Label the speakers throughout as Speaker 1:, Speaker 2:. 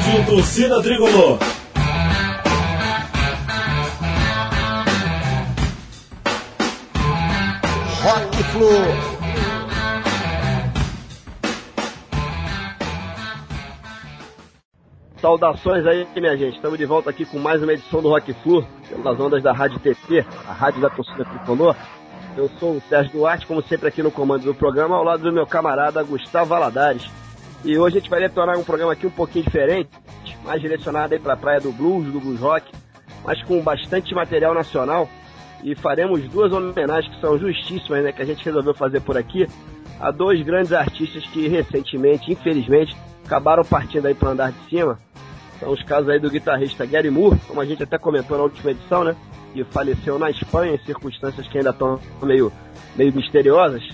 Speaker 1: Rádio Torcida Tricolor.
Speaker 2: Rock Flu.
Speaker 3: Saudações aí, minha gente. Estamos de volta aqui com mais uma edição do Rock Flu, pelas ondas da Rádio TT, a rádio da torcida tricolor. Eu sou o Sérgio Duarte, como sempre aqui no comando do programa, ao lado do meu camarada Gustavo Valadares. E hoje a gente vai retornar um programa aqui um pouquinho diferente, mais direcionado aí para a praia do blues, do blues rock, mas com bastante material nacional. E faremos duas homenagens que são justíssimas, né, que a gente resolveu fazer por aqui, a dois grandes artistas que recentemente, infelizmente, acabaram partindo aí para andar de cima. São os casos aí do guitarrista Gary Moore, como a gente até comentou na última edição, né? Que faleceu na Espanha em circunstâncias que ainda estão meio, meio misteriosas.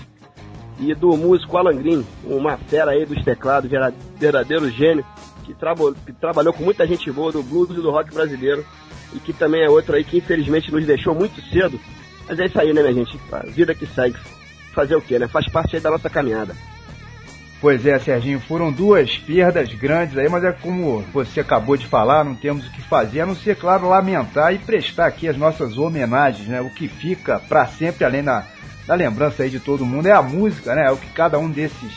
Speaker 3: E do músico Alan Green, uma fera aí dos teclados, verdadeiro gênio, que, trabo, que trabalhou com muita gente boa do blues e do rock brasileiro. E que também é outro aí que infelizmente nos deixou muito cedo. Mas é isso aí, né, minha gente? A vida que segue. Fazer o quê, né? Faz parte aí da nossa caminhada.
Speaker 4: Pois é, Serginho, foram duas perdas grandes aí, mas é como você acabou de falar, não temos o que fazer, a não ser, claro, lamentar e prestar aqui as nossas homenagens, né? O que fica para sempre, além da, da lembrança aí de todo mundo, é a música, né? É o que cada um desses,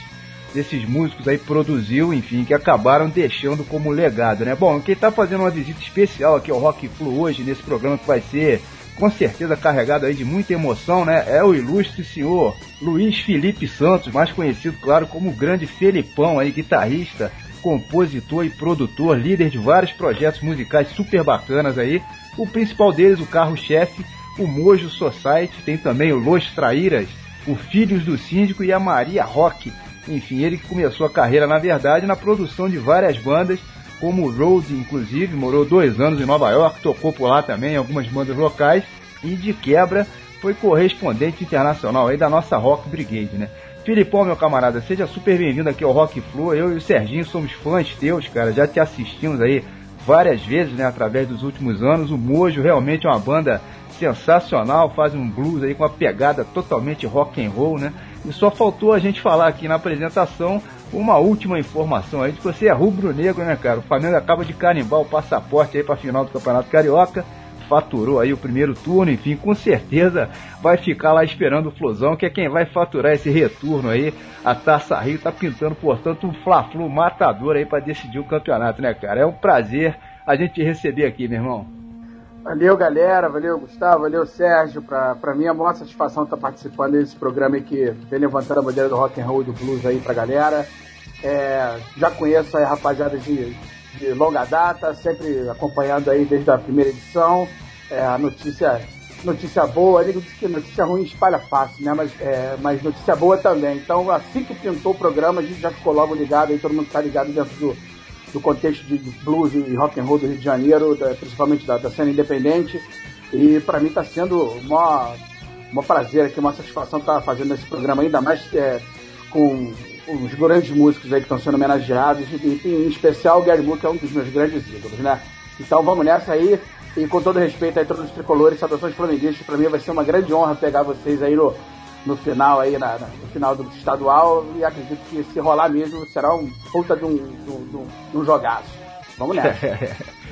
Speaker 4: desses músicos aí produziu, enfim, que acabaram deixando como legado, né? Bom, quem tá fazendo uma visita especial aqui ao Rock Flu hoje, nesse programa que vai ser com certeza carregado aí de muita emoção, né? É o ilustre senhor Luiz Felipe Santos, mais conhecido, claro, como o grande Felipão aí, guitarrista, compositor e produtor, líder de vários projetos musicais super bacanas aí. O principal deles, o carro-chefe, o Mojo Society, tem também o Los Traíras, o Filhos do Síndico e a Maria Rock. Enfim, ele que começou a carreira, na verdade, na produção de várias bandas, como o Road, inclusive, morou dois anos em Nova York, tocou por lá também algumas bandas locais e de quebra foi correspondente internacional aí da nossa Rock Brigade, né? Filipão, meu camarada, seja super bem-vindo aqui ao Rock Flu. Eu e o Serginho somos fãs teus, cara, já te assistimos aí várias vezes, né, através dos últimos anos. O Mojo realmente é uma banda sensacional, faz um blues aí com uma pegada totalmente rock and roll, né? E só faltou a gente falar aqui na apresentação uma última informação aí de que você é rubro-negro, né, cara? O Flamengo acaba de carimbar o passaporte aí para final do Campeonato Carioca, faturou aí o primeiro turno, enfim, com certeza vai ficar lá esperando o Flusão, que é quem vai faturar esse retorno aí. A Taça Rio tá pintando, portanto, um Fla-Flu matador aí para decidir o campeonato, né, cara? É um prazer a gente te receber aqui, meu irmão.
Speaker 5: Valeu, galera. Valeu, Gustavo. Valeu, Sérgio. Pra, pra mim é uma satisfação estar participando desse programa aí que vem levantando a bandeira do rock and roll e do blues aí pra galera. É, já conheço a rapaziada de, de longa data, sempre acompanhando aí desde a primeira edição. É, a notícia, notícia boa, disse que notícia ruim espalha fácil, né? Mas, é, mas notícia boa também. Então, assim que pintou o programa, a gente já ficou logo ligado aí, todo mundo está ligado dentro do, do contexto de blues e rock and roll do Rio de Janeiro, da, principalmente da, da, cena independente. E para mim está sendo uma, uma prazer aqui, uma satisfação estar tá fazendo esse programa, ainda mais é, com os grandes músicos aí que estão sendo homenageados, e, em especial o Gary Moore, que é um dos meus grandes ídolos, né? Então vamos nessa aí, e com todo respeito a todos os tricolores, saudações flamenguistas, para mim vai ser uma grande honra pegar vocês aí no, no final aí, na, no final do estadual, e acredito que se rolar mesmo será um puta de um, de um, de um jogaço. Vamos nessa.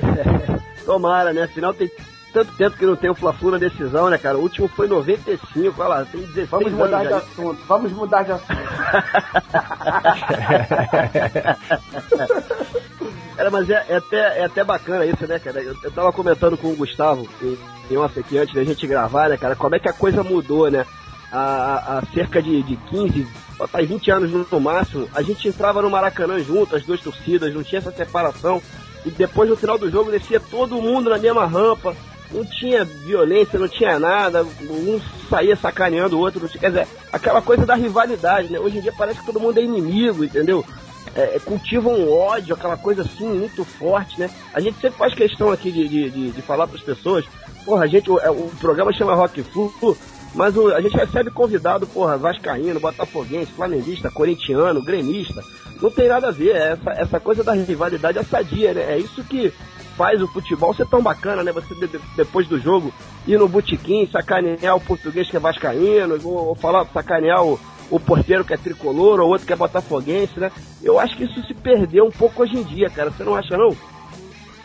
Speaker 3: Tomara, né? Afinal tem tanto tempo que não tem o Fla-Flu na decisão, né, cara? O último foi em 95, olha lá, tem 16
Speaker 5: Vamos mudar de assunto, vamos mudar de assunto.
Speaker 3: cara, mas é, é, até, é até bacana isso, né, cara? Eu, eu tava comentando com o Gustavo em, em off aqui antes da gente gravar, né, cara? Como é que a coisa mudou, né? Há, há cerca de, de 15, faz 20 anos no máximo, a gente entrava no Maracanã junto, as duas torcidas, não tinha essa separação. E depois no final do jogo descia todo mundo na mesma rampa, não tinha violência, não tinha nada, um saía sacaneando o outro, quer dizer, aquela coisa da rivalidade, né? Hoje em dia parece que todo mundo é inimigo, entendeu? É, é cultivam um ódio, aquela coisa assim, muito forte, né? A gente sempre faz questão aqui de, de, de, de falar para as pessoas, porra, a gente, o, é, o, programa chama Rock Flu, mas o, a gente recebe convidado, porra, vascaíno, botafoguense, flamenguista, corintiano, gremista, não tem nada a ver, é essa, essa coisa da rivalidade é sadia, né? É isso que faz o futebol ser tão bacana, né? Você depois do jogo ir no botequim, sacanear o português que é vascaíno, ou, ou falar, sacanear o, o porteiro que é tricolor, ou outro que é botafoguense, né? Eu acho que isso se perdeu um pouco hoje em dia, cara. Você não acha, não?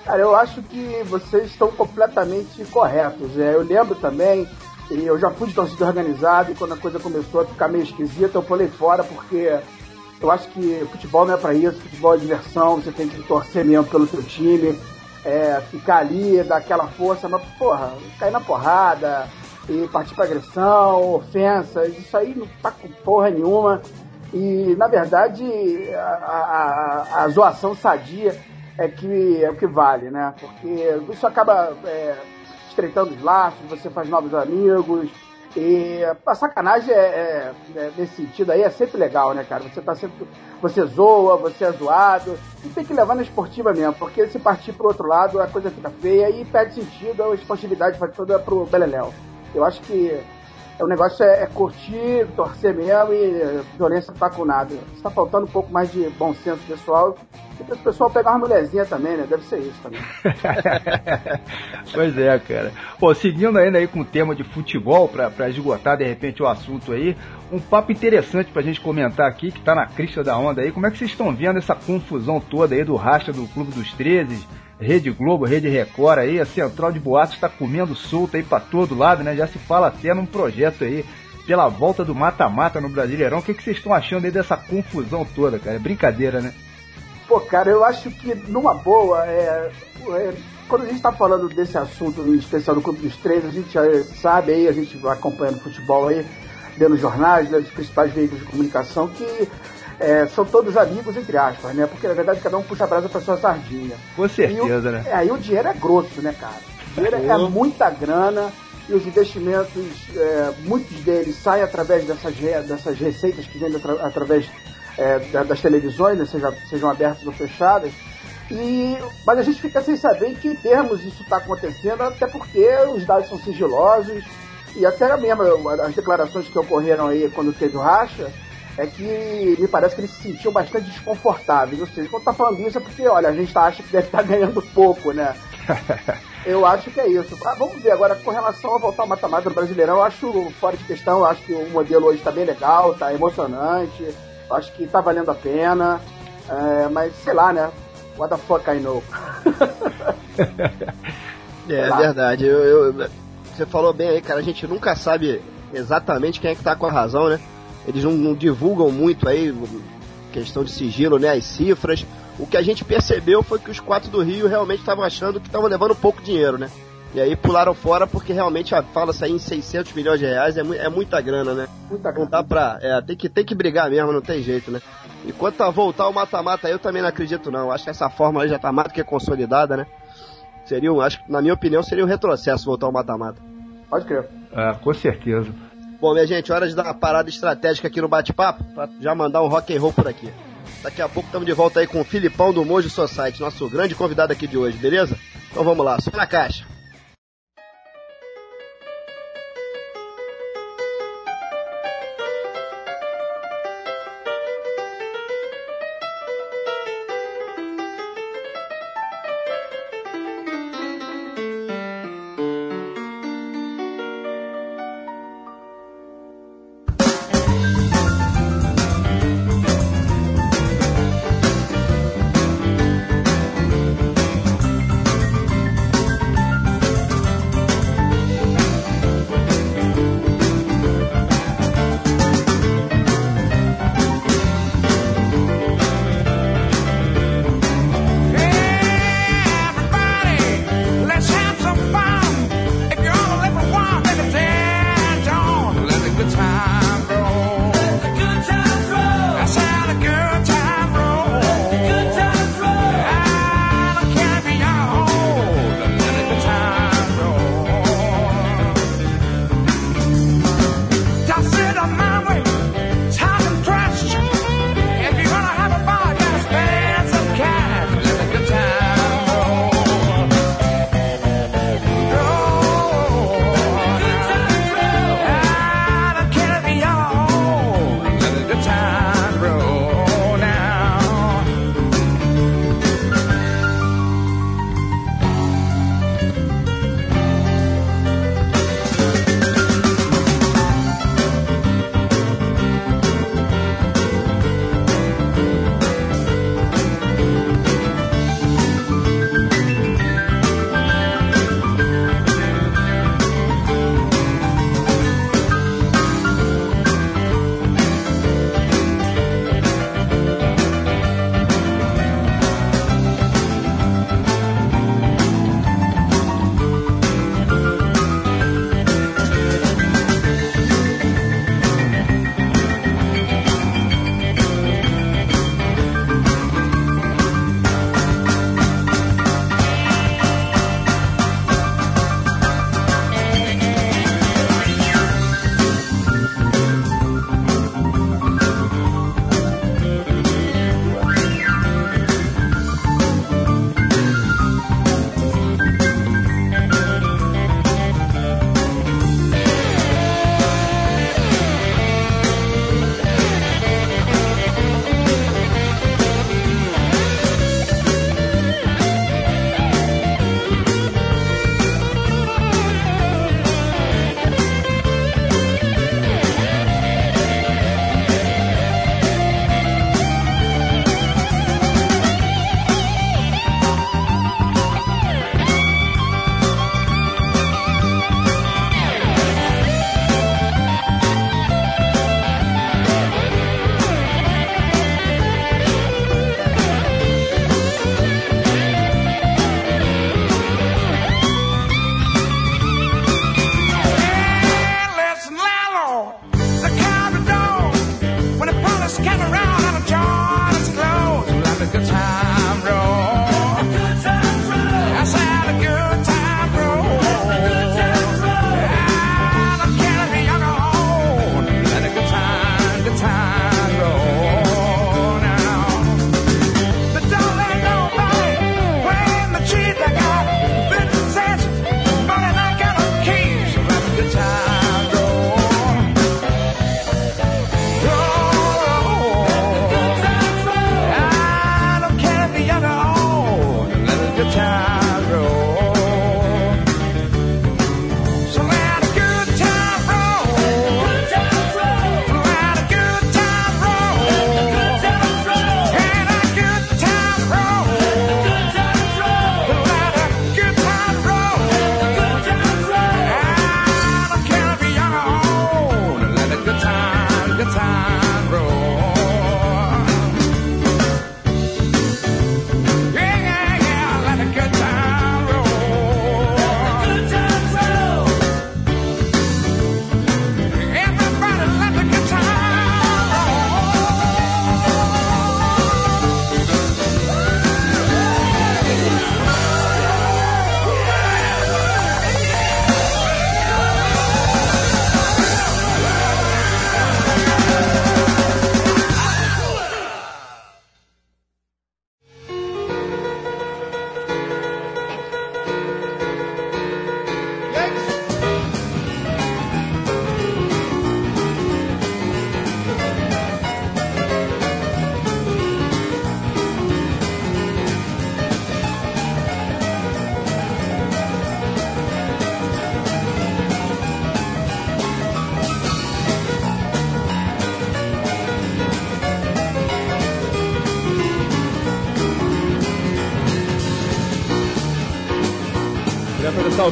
Speaker 5: Cara, eu acho que vocês estão completamente corretos. É, eu lembro também, e eu já fui de torcida organizada, e quando a coisa começou a ficar meio esquisita, eu pulei fora, porque eu acho que futebol não é para isso, futebol é diversão, você tem que torcer mesmo pelo seu time, é, ficar ali, dar aquela força, mas, porra, cair na porrada, e partir para agressão, ofensas, isso aí não tá com porra nenhuma. E, na verdade, a, a, a zoação sadia é que é o que vale, né? Porque isso acaba é, estreitando os laços, você faz novos amigos. E a sacanagem é, é, é, nesse sentido aí é sempre legal, né, cara? Você tá sempre. Você zoa, você é zoado. E tem que levar na esportiva mesmo, porque se partir pro outro lado a coisa fica feia e perde sentido, a esportividade vai toda pro Beleléu. Eu acho que o negócio é, é curtir, torcer mesmo e violência não tá com nada. Está faltando um pouco mais de bom senso pessoal. E para o pessoal pegar uma mulherzinha também, né? Deve ser isso também.
Speaker 4: pois é, cara. Pô, seguindo ainda aí com o tema de futebol, para esgotar de repente o assunto aí, um papo interessante pra gente comentar aqui, que tá na crista da onda aí. Como é que vocês estão vendo essa confusão toda aí do racha do Clube dos 13? Rede Globo, Rede Record aí, a central de boatos está comendo solta aí para todo lado, né? Já se fala até num projeto aí pela volta do mata-mata no Brasileirão. O que, que vocês estão achando aí dessa confusão toda, cara? É brincadeira, né?
Speaker 5: Pô, cara, eu acho que numa boa, é, é quando a gente está falando desse assunto, em especial do Clube dos Três, a gente já sabe aí, a gente acompanhando futebol aí, vendo jornais, né, principais veículos de comunicação, que é, são todos amigos, entre aspas, né? Porque na verdade cada um puxa a brasa pra sua sardinha.
Speaker 4: Com certeza,
Speaker 5: o,
Speaker 4: né?
Speaker 5: É, aí o dinheiro é grosso, né, cara? O dinheiro é, é muita grana e os investimentos, é, muitos deles saem através dessas, dessas receitas que vêm atra, através é, das televisões, né, seja, sejam abertas ou fechadas. E, mas a gente fica sem saber em que termos isso está acontecendo, até porque os dados são sigilosos e até mesmo as declarações que ocorreram aí quando teve o racha, é que me parece que eles se sentiam bastante desconfortáveis. Ou seja, quando tá falando isso é porque, olha, a gente acha que deve estar tá ganhando pouco, né? eu acho que é isso. Ah, vamos ver agora com relação a voltar ao mata-mata do Brasileirão, eu acho fora de questão, eu acho que o modelo hoje está bem legal, tá emocionante, eu acho que tá valendo a pena. É, mas sei lá, né? What the fuck I know?
Speaker 3: é, é verdade. Eu, eu, você falou bem aí, cara. A gente nunca sabe exatamente quem é que tá com a razão, né? Eles não, não, divulgam muito aí, questão de sigilo, né, as cifras. O que a gente percebeu foi que os quatro do Rio realmente estavam achando que estavam levando pouco dinheiro, né? E aí pularam fora porque realmente fala-se aí em 600 milhões de reais, é, é muita grana, né? Muita grana. Não dá pra... É, tem que, tem que brigar mesmo, não tem jeito, né? E quanto a voltar o mata-mata, eu também não acredito não. Acho que essa fórmula já tá mais do que consolidada, né? Seria, acho na minha opinião, seria um retrocesso voltar ao mata-mata.
Speaker 5: Pode crer.
Speaker 4: É, com certeza.
Speaker 3: Bom, minha gente, hora de dar uma parada estratégica aqui no bate-papo, pra já mandar um rock and roll por aqui. Daqui a pouco estamos de volta aí com o Filipão do Mojo Society, nosso grande convidado aqui de hoje, beleza? Então vamos lá, só na caixa.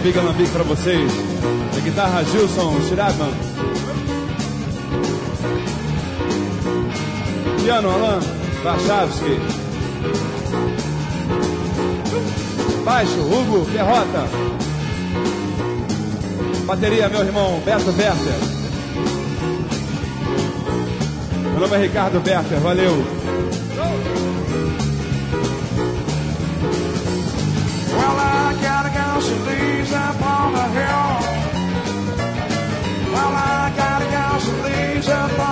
Speaker 6: Big Alambique para vocês. Na guitarra, Gilson Schirabman. Piano, Alan Wachowski. Baixo, Hugo Derrota. Bateria, meu irmão Beto Werther. Meu nome é Ricardo Werther, valeu.
Speaker 2: up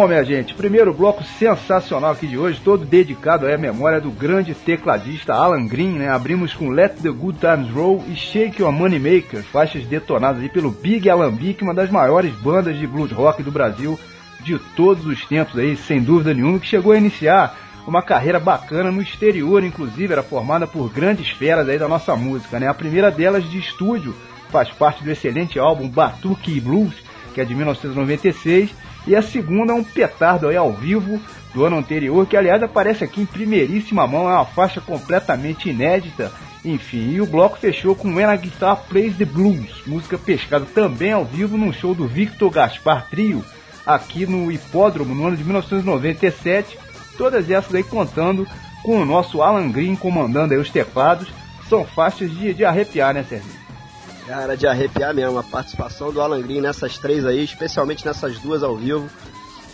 Speaker 4: Bom, minha gente, primeiro bloco sensacional aqui de hoje, todo dedicado à memória do grande tecladista Alan Green, né? Abrimos com Let the Good Times Roll e Shake Your Money Maker, faixas detonadas aí pelo Big Alambique, uma das maiores bandas de blues rock do Brasil de todos os tempos aí, sem dúvida nenhuma, que chegou a iniciar uma carreira bacana no exterior, inclusive, era formada por grandes feras aí da nossa música, né? A primeira delas de estúdio faz parte do excelente álbum Batuque Blues, que é de 1996, e a segunda é um petardo aí ao vivo do ano anterior, que aliás aparece aqui em primeiríssima mão, é uma faixa completamente inédita. Enfim, e o bloco fechou com When Guitar Plays the Blues, música pescada também ao vivo num show do Victor Gaspar Trio, aqui no Hipódromo no ano de 1997. Todas essas aí contando com o nosso Alan Green comandando aí os teclados. São faixas de, de arrepiar, né, Sérgio?
Speaker 3: Cara, de arrepiar mesmo. A participação do Alan Green nessas três aí, especialmente nessas duas ao vivo,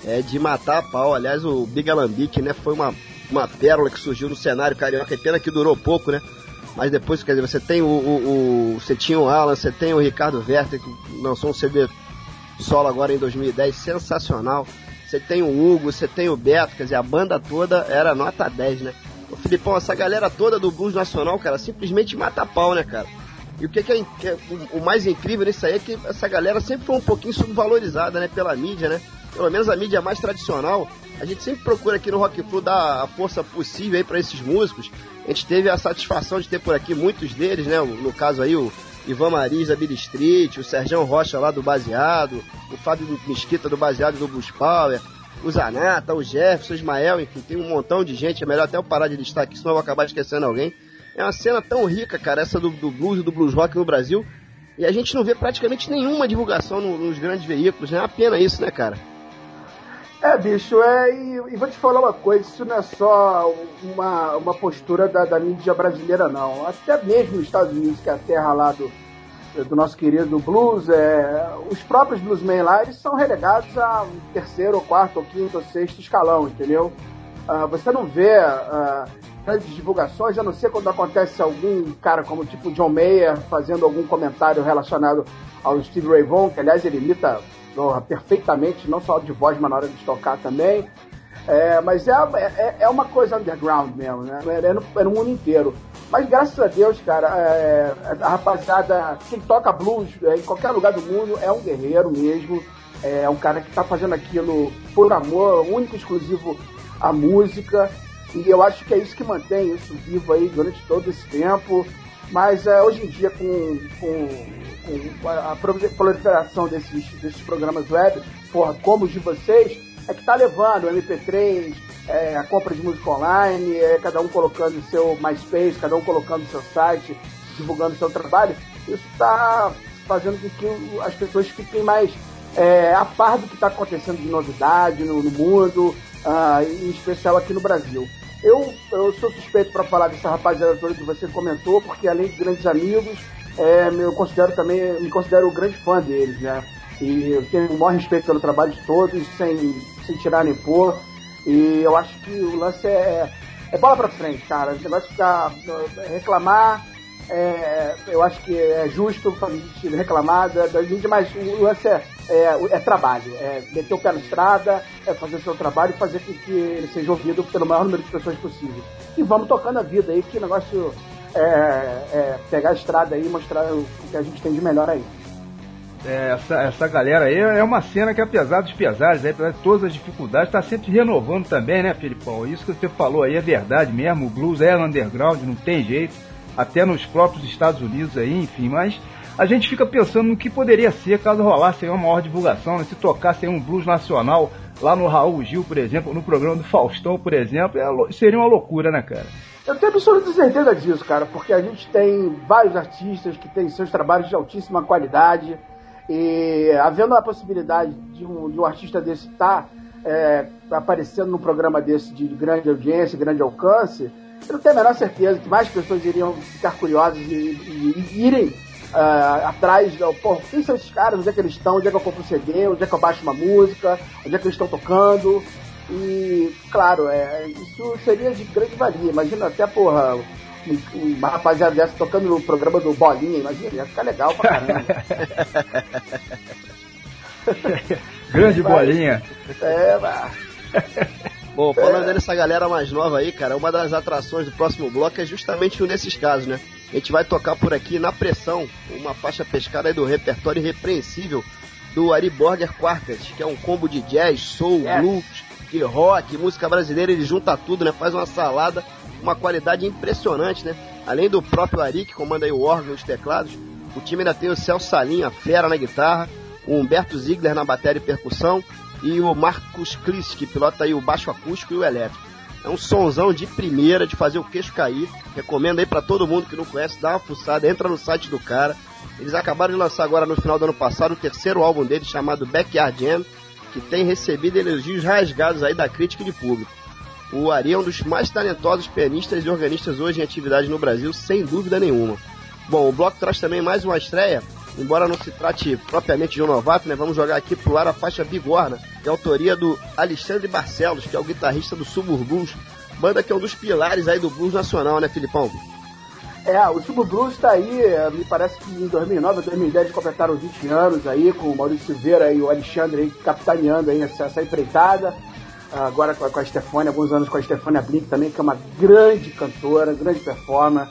Speaker 3: é de matar a pau. Aliás, o Big Alambique, né, foi uma, uma pérola que surgiu no cenário carioca. É pena que durou pouco, né? Mas depois, quer dizer, você tem o, o, o você tinha o Alan, você tem o Ricardo Werther, que lançou um CD solo agora em 2010, sensacional. Você tem o Hugo, você tem o Beto, quer dizer, a banda toda era nota 10, né? O Filipão, essa galera toda do blues nacional, cara, simplesmente mata pau, né, cara? E o que, é, que é o, o mais incrível nisso aí é que essa galera sempre foi um pouquinho subvalorizada, né, pela mídia, né? Pelo menos a mídia mais tradicional. A gente sempre procura aqui no Rock Flu dar a força possível aí para esses músicos. A gente teve a satisfação de ter por aqui muitos deles, né? No caso aí, o Ivan Maris da Billy Street, o Sérgio Rocha lá do Baseado, o Fábio Mesquita do Baseado do Blues Power, o Zanata, o Jefferson, o Ismael, enfim, tem um montão de gente. É melhor até eu parar de listar aqui, senão eu vou acabar esquecendo alguém. É uma cena tão rica, cara, essa do, do blues e do blues rock no Brasil. E a gente não vê praticamente nenhuma divulgação no, nos grandes veículos. É uma pena isso, né, cara?
Speaker 5: É, bicho, é, e, e, vou te falar uma coisa, isso não é só uma, uma postura da, da mídia brasileira, não. Até mesmo nos Estados Unidos, que é a terra lá do, do nosso querido blues, é, os próprios bluesmen lá, eles são relegados a um terceiro, ou quarto, ou quinto, ou sexto escalão, entendeu? Uh, você não vê uh, grandes divulgações, a não ser quando acontece algum cara como tipo John Mayer fazendo algum comentário relacionado ao Steve Ray Vaughan, que aliás ele imita perfeitamente, não só de voz, mas na hora de tocar também. É, mas é, é, é, uma coisa underground mesmo, né? É no, é no mundo inteiro. Mas graças a Deus, cara, é, a rapaziada, quem toca blues é, em qualquer lugar do mundo é um guerreiro mesmo. É um cara que está fazendo aquilo por amor, único e exclusivo à música. E eu acho que é isso que mantém isso vivo aí durante todo esse tempo. Mas é, hoje em dia, com, com a proliferação desses, desses programas web, porra, como os de vocês, é que está levando o MP3, é, a compra de música online, é, cada um colocando seu MySpace, cada um colocando seu site, divulgando seu trabalho. Isso está fazendo com que as pessoas fiquem mais é, a par do que está acontecendo de novidade no, no mundo, uh, em especial aqui no Brasil. Eu, eu sou suspeito para falar dessa rapaziada toda que você comentou, porque além de grandes amigos, é, eu considero também, me considero um grande fã deles, né? E eu tenho o maior respeito pelo trabalho de todos, sem, sem tirar nem pôr. E eu acho que o lance é, é bola pra frente, cara. O negócio ficar reclamar, é, eu acho que é justo a gente reclamar da gente, mas o lance é, é, é, trabalho, é meter o pé na estrada, é fazer o seu trabalho e fazer com que ele seja ouvido pelo maior número de pessoas possível. E vamos tocando a vida aí, que negócio é, é, pegar a estrada aí e mostrar o que a gente tem de melhor aí.
Speaker 4: É, essa, essa galera aí é uma cena que, apesar dos pesares, aí, apesar de todas as dificuldades, está sempre renovando também, né, Felipão? Isso que você falou aí é verdade mesmo. O blues é underground, não tem jeito. Até nos próprios Estados Unidos aí, enfim, mas a gente fica pensando no que poderia ser caso rolasse uma maior divulgação, né? se tocasse um blues nacional lá no Raul Gil, por exemplo, no programa do Faustão, por exemplo, é, seria uma loucura, né, cara?
Speaker 5: Eu tenho absoluta certeza disso, cara, porque a gente tem vários artistas que têm seus trabalhos de altíssima qualidade e havendo a possibilidade de um, de um artista desse estar tá, é, aparecendo num programa desse de grande audiência, grande alcance, eu não tenho a menor certeza que mais pessoas iriam ficar curiosas e, e, e irem uh, atrás, pô, quem são esses caras, onde é que eles estão, onde é que eu compro um CD, onde é que eu baixo uma música, onde é que eles estão tocando. E, claro, é, isso seria de grande valia. Imagina até, porra, uma rapaziada dessa tocando no programa do Bolinha, imagina, ia ficar legal pra caramba.
Speaker 4: grande Bolinha.
Speaker 5: É, mas...
Speaker 3: Bom, falando é. dessa galera mais nova aí, cara, uma das atrações do próximo bloco é justamente um desses casos, né? A gente vai tocar por aqui na pressão, uma faixa pescada do repertório irrepreensível do Ari Borger Quartet, que é um combo de jazz, soul, yes. blues, pop, rock, música brasileira, ele junta tudo, né? Faz uma salada, uma qualidade impressionante, né? Além do próprio Ari, que comanda aí o órgão e os teclados, o time ainda tem o Celso Salinha, fera na guitarra, o Humberto Ziegler na bateria e percussão e o Marcos Kliss, que pilota aí o baixo acústico e o elétrico. É um sonzão de primeira, de fazer o queixo cair. Recomendo aí para todo mundo que não conhece, dá uma fuçada, entra no site do cara. Eles acabaram de lançar agora no final do ano passado o terceiro álbum deles chamado Backyard Jam, que tem recebido elogios rasgados aí da crítica e de público. O Ari é um dos mais talentosos pianistas e organistas hoje em atividade no Brasil, sem dúvida nenhuma. Bom, o bloco traz também mais uma estreia, embora não se trate propriamente de um novato, né? Vamos jogar aqui pro ar a faixa Bigorna, é autoria do Alexandre Barcelos, que é o guitarrista do Suburbus, banda que é um dos pilares aí do blues nacional, né, Filipão?
Speaker 5: É, o Blues está aí, é, me parece que em 2009 ou 2010 completaram 20 anos aí, com o Maurício Silveira e o Alexandre aí capitaneando aí essa, essa empreitada. Agora com a, com a Stefania, alguns anos com a Stefania Blink também, que é uma grande cantora, grande performer.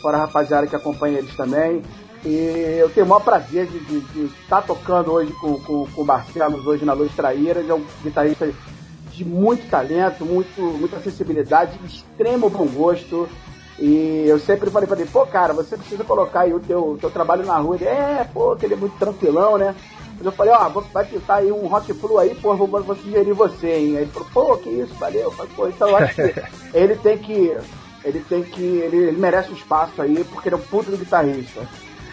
Speaker 5: Fora a rapaziada que acompanha eles também. E eu tenho o maior prazer de estar tá tocando hoje com, com, com o Barcelos, hoje na Luz Traíra. Ele é um guitarrista de muito talento, muito, muita sensibilidade, extremo bom gosto. E eu sempre falei pra ele, pô, cara, você precisa colocar aí o teu, teu trabalho na rua. Ele, é, pô, que ele é muito tranquilão, né? Mas eu falei, ó, vai pintar aí um rock flu aí, pô, vou, vou sugerir você, hein? Aí ele falou, pô, que isso, valeu. Eu falei, pô, então eu acho que ele tem que. Ele tem que. Ele, ele merece um espaço aí, porque ele é um puto guitarrista.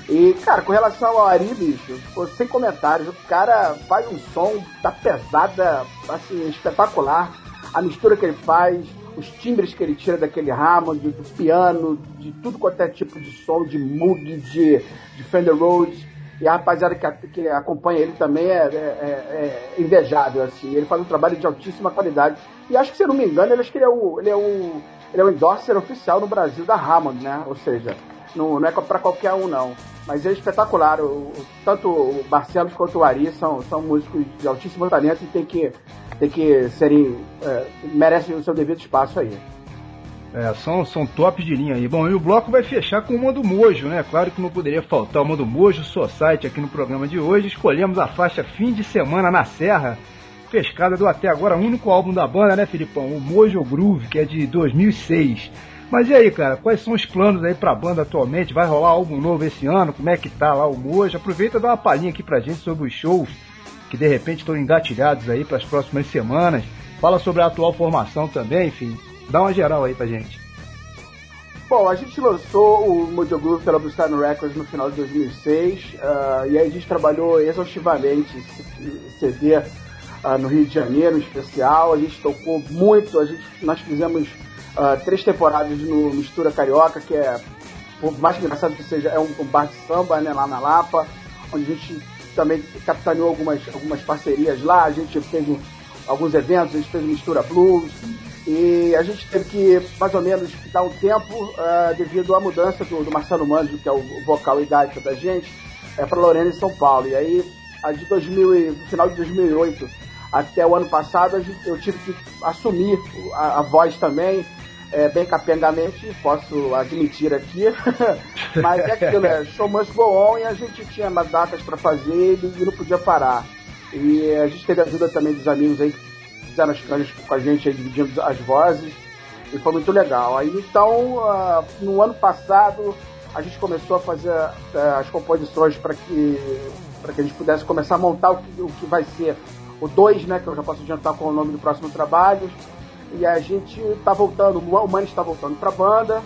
Speaker 5: E, cara, com relação ao Ari, bicho, pô, sem comentários, o cara faz um som da pesada, assim, espetacular. A mistura que ele faz, os timbres que ele tira daquele Hammond, do, do piano, de tudo quanto é tipo de som, de Moog, de, de Fender Rhodes. E a rapaziada que, que acompanha ele também é, é, é, é, invejável, assim. Ele faz um trabalho de altíssima qualidade. E acho que, se eu não me engano, ele, acho que ele é o, ele é o, ele é o endorser oficial no Brasil da Hammond, né? Ou seja, não, não é para qualquer um, não. Mas é espetacular. O, tanto o Barcelos quanto o Ari são, são músicos de altíssimo talento e tem que, tem que serem. É, merecem o seu devido espaço aí.
Speaker 4: É, são, são tops de linha aí. Bom, e o bloco vai fechar com o Modo Mojo, né? Claro que não poderia faltar o Modo Mojo Society aqui no programa de hoje. Escolhemos a faixa Fim de Semana na Serra, pescada do até agora único álbum da banda, né, Filipão? O Mojo Groove, que é de 2006. Mas e aí, cara, quais são os planos aí pra banda atualmente? Vai rolar álbum novo esse ano? Como é que tá lá o Mojo? Aproveita e dá uma palhinha aqui pra gente sobre os shows que de repente estão engatilhados aí para as próximas semanas. Fala sobre a atual formação também, enfim. Dá uma geral aí pra gente.
Speaker 5: Bom, a gente lançou o Mojo Groove pela Blue Records no final de 2006 uh, ah, e aí a gente trabalhou exaustivamente esse CD uh, no Rio de Janeiro, em especial. A gente tocou muito, a gente, nós fizemos uh, três temporadas no Mistura Carioca, que é, por mais engraçado que seja, é um, um bar de samba né, lá na Lapa, onde a gente também capitaneou algumas, algumas parcerias lá, a gente fez um, alguns eventos, a gente fez Mistura Blues, e a gente teve que, mais ou menos, dar um tempo uh, devido à mudança do, do Marcelo Manjo, que é o, vocal e gaita da gente, é, para Lorena em São Paulo. E aí, a de 2000, no final de 2008 até o ano passado, eu tive que assumir a, a voz também, é, bem capengamente, posso admitir aqui. Mas é aquilo, é, show must go on e a gente tinha umas datas para fazer e não podia parar. E a gente teve ajuda também dos amigos aí fizeram as canhas com a gente aí, dividindo as vozes, e foi muito legal. Aí então, uh, no ano passado, a gente começou a fazer uh, as composições para que, para que a gente pudesse começar a montar o que, o que vai ser o 2, né, que eu já posso adiantar com o nome do próximo trabalho. E a gente está voltando, o Mani está voltando para a banda,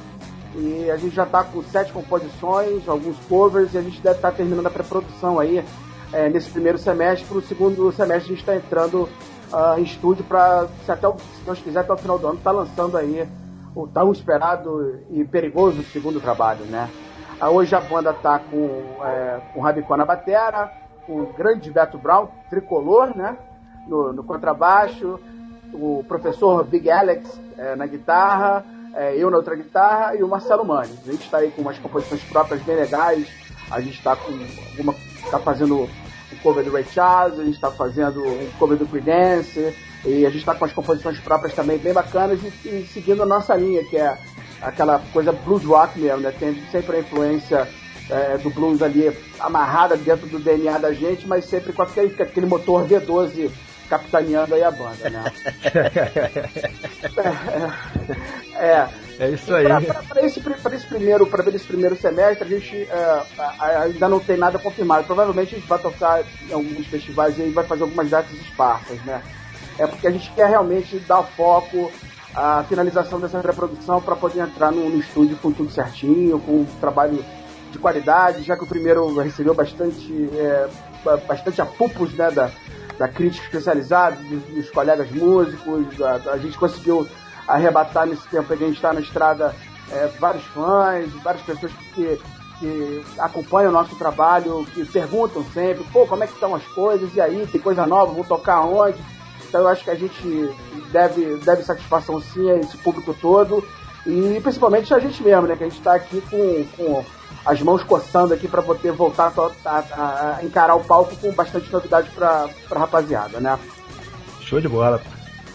Speaker 5: e a gente já está com sete composições, alguns covers, e a gente deve estar tá terminando a pré-produção aí é, nesse primeiro semestre. Para o segundo semestre, a gente está entrando uh, em estúdio para, se até o, se Deus quiser, até o final do ano, tá lançando aí o tão esperado e perigoso segundo trabalho, né? Uh, hoje a banda tá com, é, com o Rabicó na batera, com o grande Beto Brown, tricolor, né? No, no contrabaixo, o professor Big Alex é, na guitarra, é, eu na outra guitarra e o Marcelo Mani. A gente está aí com umas composições próprias bem legais, a gente está com alguma. tá fazendo o cover do Ray Charles, a gente está fazendo o cover do Creedence, e a gente está com as composições próprias também bem bacanas e, e, seguindo a nossa linha, que é aquela coisa blues rock mesmo, né? Tem sempre a influência é, do blues ali amarrada dentro do DNA da gente, mas sempre com aquele, aquele motor V12 capitaneando aí a banda, né? é, é,
Speaker 4: é isso aí.
Speaker 5: Para esse, esse, primeiro, para esse primeiro semestre, a gente é, ainda não tem nada confirmado. Provavelmente a gente vai tocar em alguns festivais e vai fazer algumas datas esparsas, né? É porque a gente quer realmente dar foco à finalização dessa reprodução para poder entrar no, no, estúdio com tudo certinho, com um trabalho de qualidade, já que o primeiro recebeu bastante, é, bastante apupos né, da, da crítica especializada, dos, dos colegas músicos, a, gente conseguiu arrebatar nesse tempo que a gente está na estrada é, vários fãs, várias pessoas que, que acompanham o nosso trabalho, que perguntam sempre, pô, como é que estão as coisas, e aí, tem coisa nova, vou tocar onde? Então eu acho que a gente deve, deve satisfação sim a esse público todo, e principalmente a gente mesmo, né, que a gente está aqui com, com as mãos coçando aqui para poder voltar a, a, a, encarar o palco com bastante novidade para a rapaziada, né?
Speaker 4: Show de bola.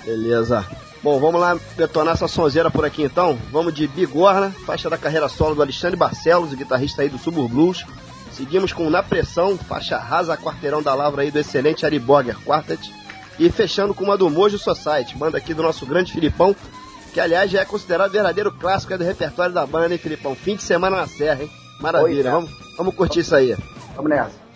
Speaker 3: Beleza. Bom, vamos lá detonar essa sonzeira por aqui então. Vamos de Bigorna, faixa da carreira solo do Alexandre Barcelos, o guitarrista aí do Subur Blues. Seguimos com Na Pressão, faixa rasa quarteirão da lavra aí do excelente Ari Borger Quartet. E fechando com uma do Mojo Society, banda aqui do nosso grande Filipão, que aliás já é considerado verdadeiro clássico do repertório da banda, hein, Filipão? Fim de semana na Serra, hein? Maravilha, vamos, vamos curtir isso aí.
Speaker 5: Vamos nessa.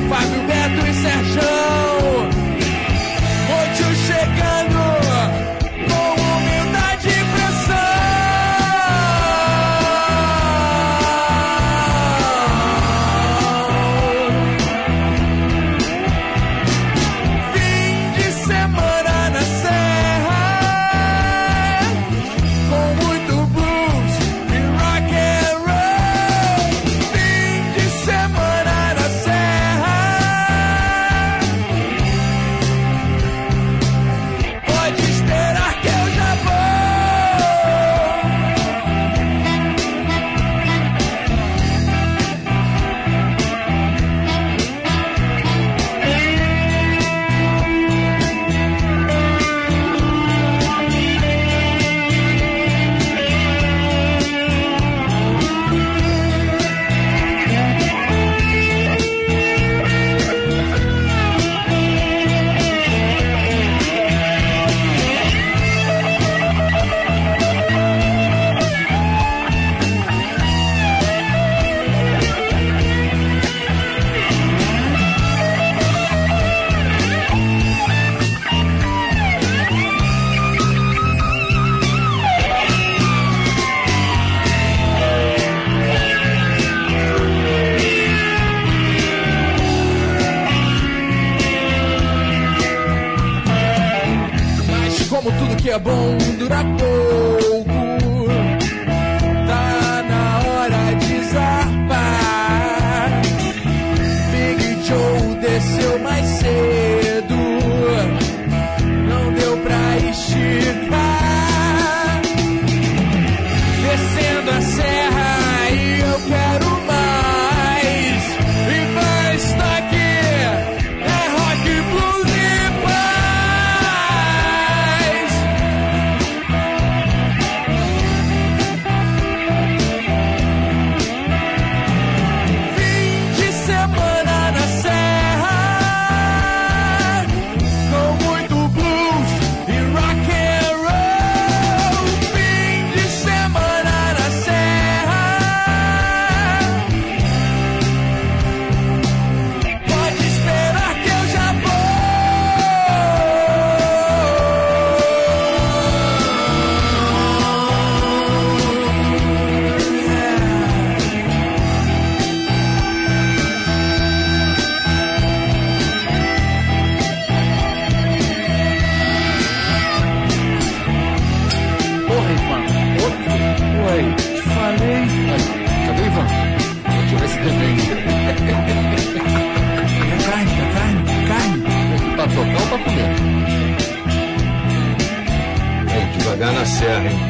Speaker 6: Fábio Beto e Sérgio.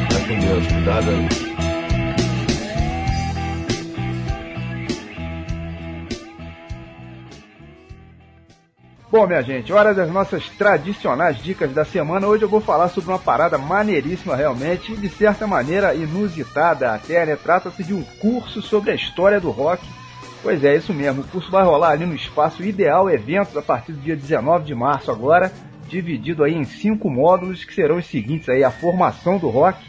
Speaker 6: Tá com
Speaker 7: Deus, cuidado aí.
Speaker 4: Bom, minha gente, hora das nossas tradicionais dicas da semana. Hoje eu vou falar sobre uma parada maneiríssima realmente e de certa maneira inusitada até, né? Trata-se de um curso sobre a história do rock. Pois é, isso mesmo. O curso vai rolar ali no espaço Ideal Eventos a partir do dia 19 de março agora dividido aí em cinco módulos que serão os seguintes aí: a formação do rock,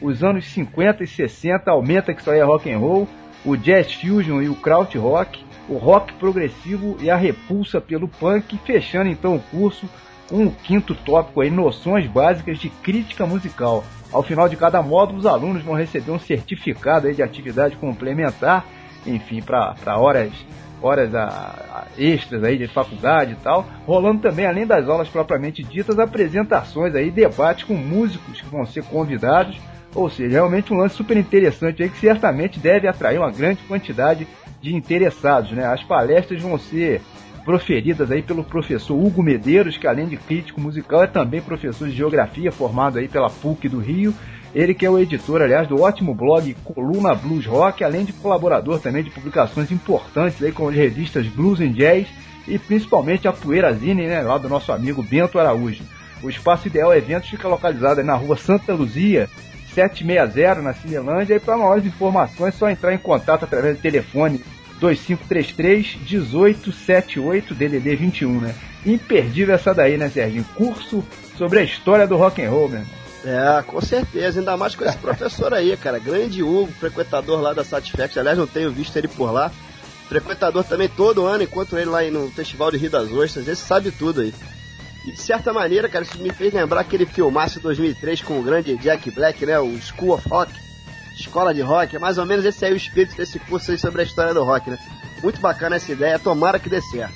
Speaker 4: os anos 50 e 60, aumenta que isso é rock and roll, o jazz fusion e o kraut rock, o rock progressivo e a repulsa pelo punk, fechando então o curso um quinto tópico aí, noções básicas de crítica musical. Ao final de cada módulo, os alunos vão receber um certificado aí de atividade complementar, enfim, para horas horas a, a extras aí de faculdade e tal, rolando também, além das aulas propriamente ditas, apresentações aí, debates com músicos que vão ser convidados, ou seja, realmente um lance super interessante aí que certamente deve atrair uma grande quantidade de interessados, né? As palestras vão ser proferidas aí pelo professor Hugo Medeiros, que além de crítico musical é também professor de geografia, formado aí pela PUC do Rio. Ele que é o editor, aliás, do ótimo blog Coluna Blues Rock, além de colaborador também de publicações importantes aí como as revistas Blues and Jazz e principalmente a Poeirazine, né, lá do nosso amigo Bento Araújo. O Espaço Ideal Eventos fica localizado na rua Santa Luzia, 760, na Cinelândia, e para maiores informações é só entrar em contato através do telefone 2533 1878 DDD 21, né? Imperdível essa daí, né, Serginho? Curso sobre a história do rock and roll, meu irmão.
Speaker 3: É, com certeza, ainda mais com esse professor aí, cara. Grande Hugo, frequentador lá da Satisfact. Aliás, não tenho visto ele por lá. Frequentador também todo ano, encontro ele lá no Festival de Rio das Ostras. Esse sabe tudo aí. E de certa maneira, cara, isso me fez lembrar aquele filmaço 2003 com o grande Jack Black, né? O School of Rock. Escola de Rock. É mais ou menos esse aí o espírito desse curso aí sobre a história do rock, né? Muito bacana essa ideia, tomara que dê certo.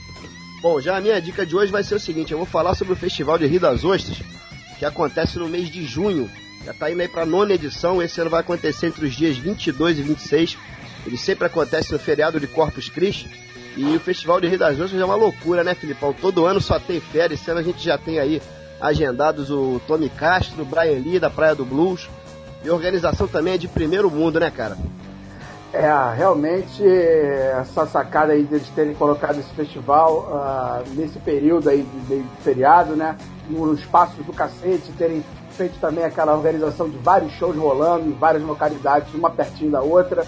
Speaker 3: Bom, já a minha dica de hoje vai ser o seguinte: eu vou falar sobre o Festival de Rio das Ostras que acontece no mês de junho. Já está indo aí para a nona edição. Esse ano vai acontecer entre os dias 22 e 26. Ele sempre acontece no feriado de Corpus Christi. E o Festival de Rio das Ostras é uma loucura, né, Filipão? Todo ano só tem férias. Esse ano a gente já tem aí agendados o Tommy Castro, o Brian Lee da Praia do Blues. E a organização também é de primeiro mundo, né, cara?
Speaker 5: É, realmente, essa sacada aí deles terem colocado esse festival uh, nesse período aí de, de feriado, né? No espaço do cacete, terem feito também aquela organização de vários shows rolando em várias localidades, uma pertinho da outra,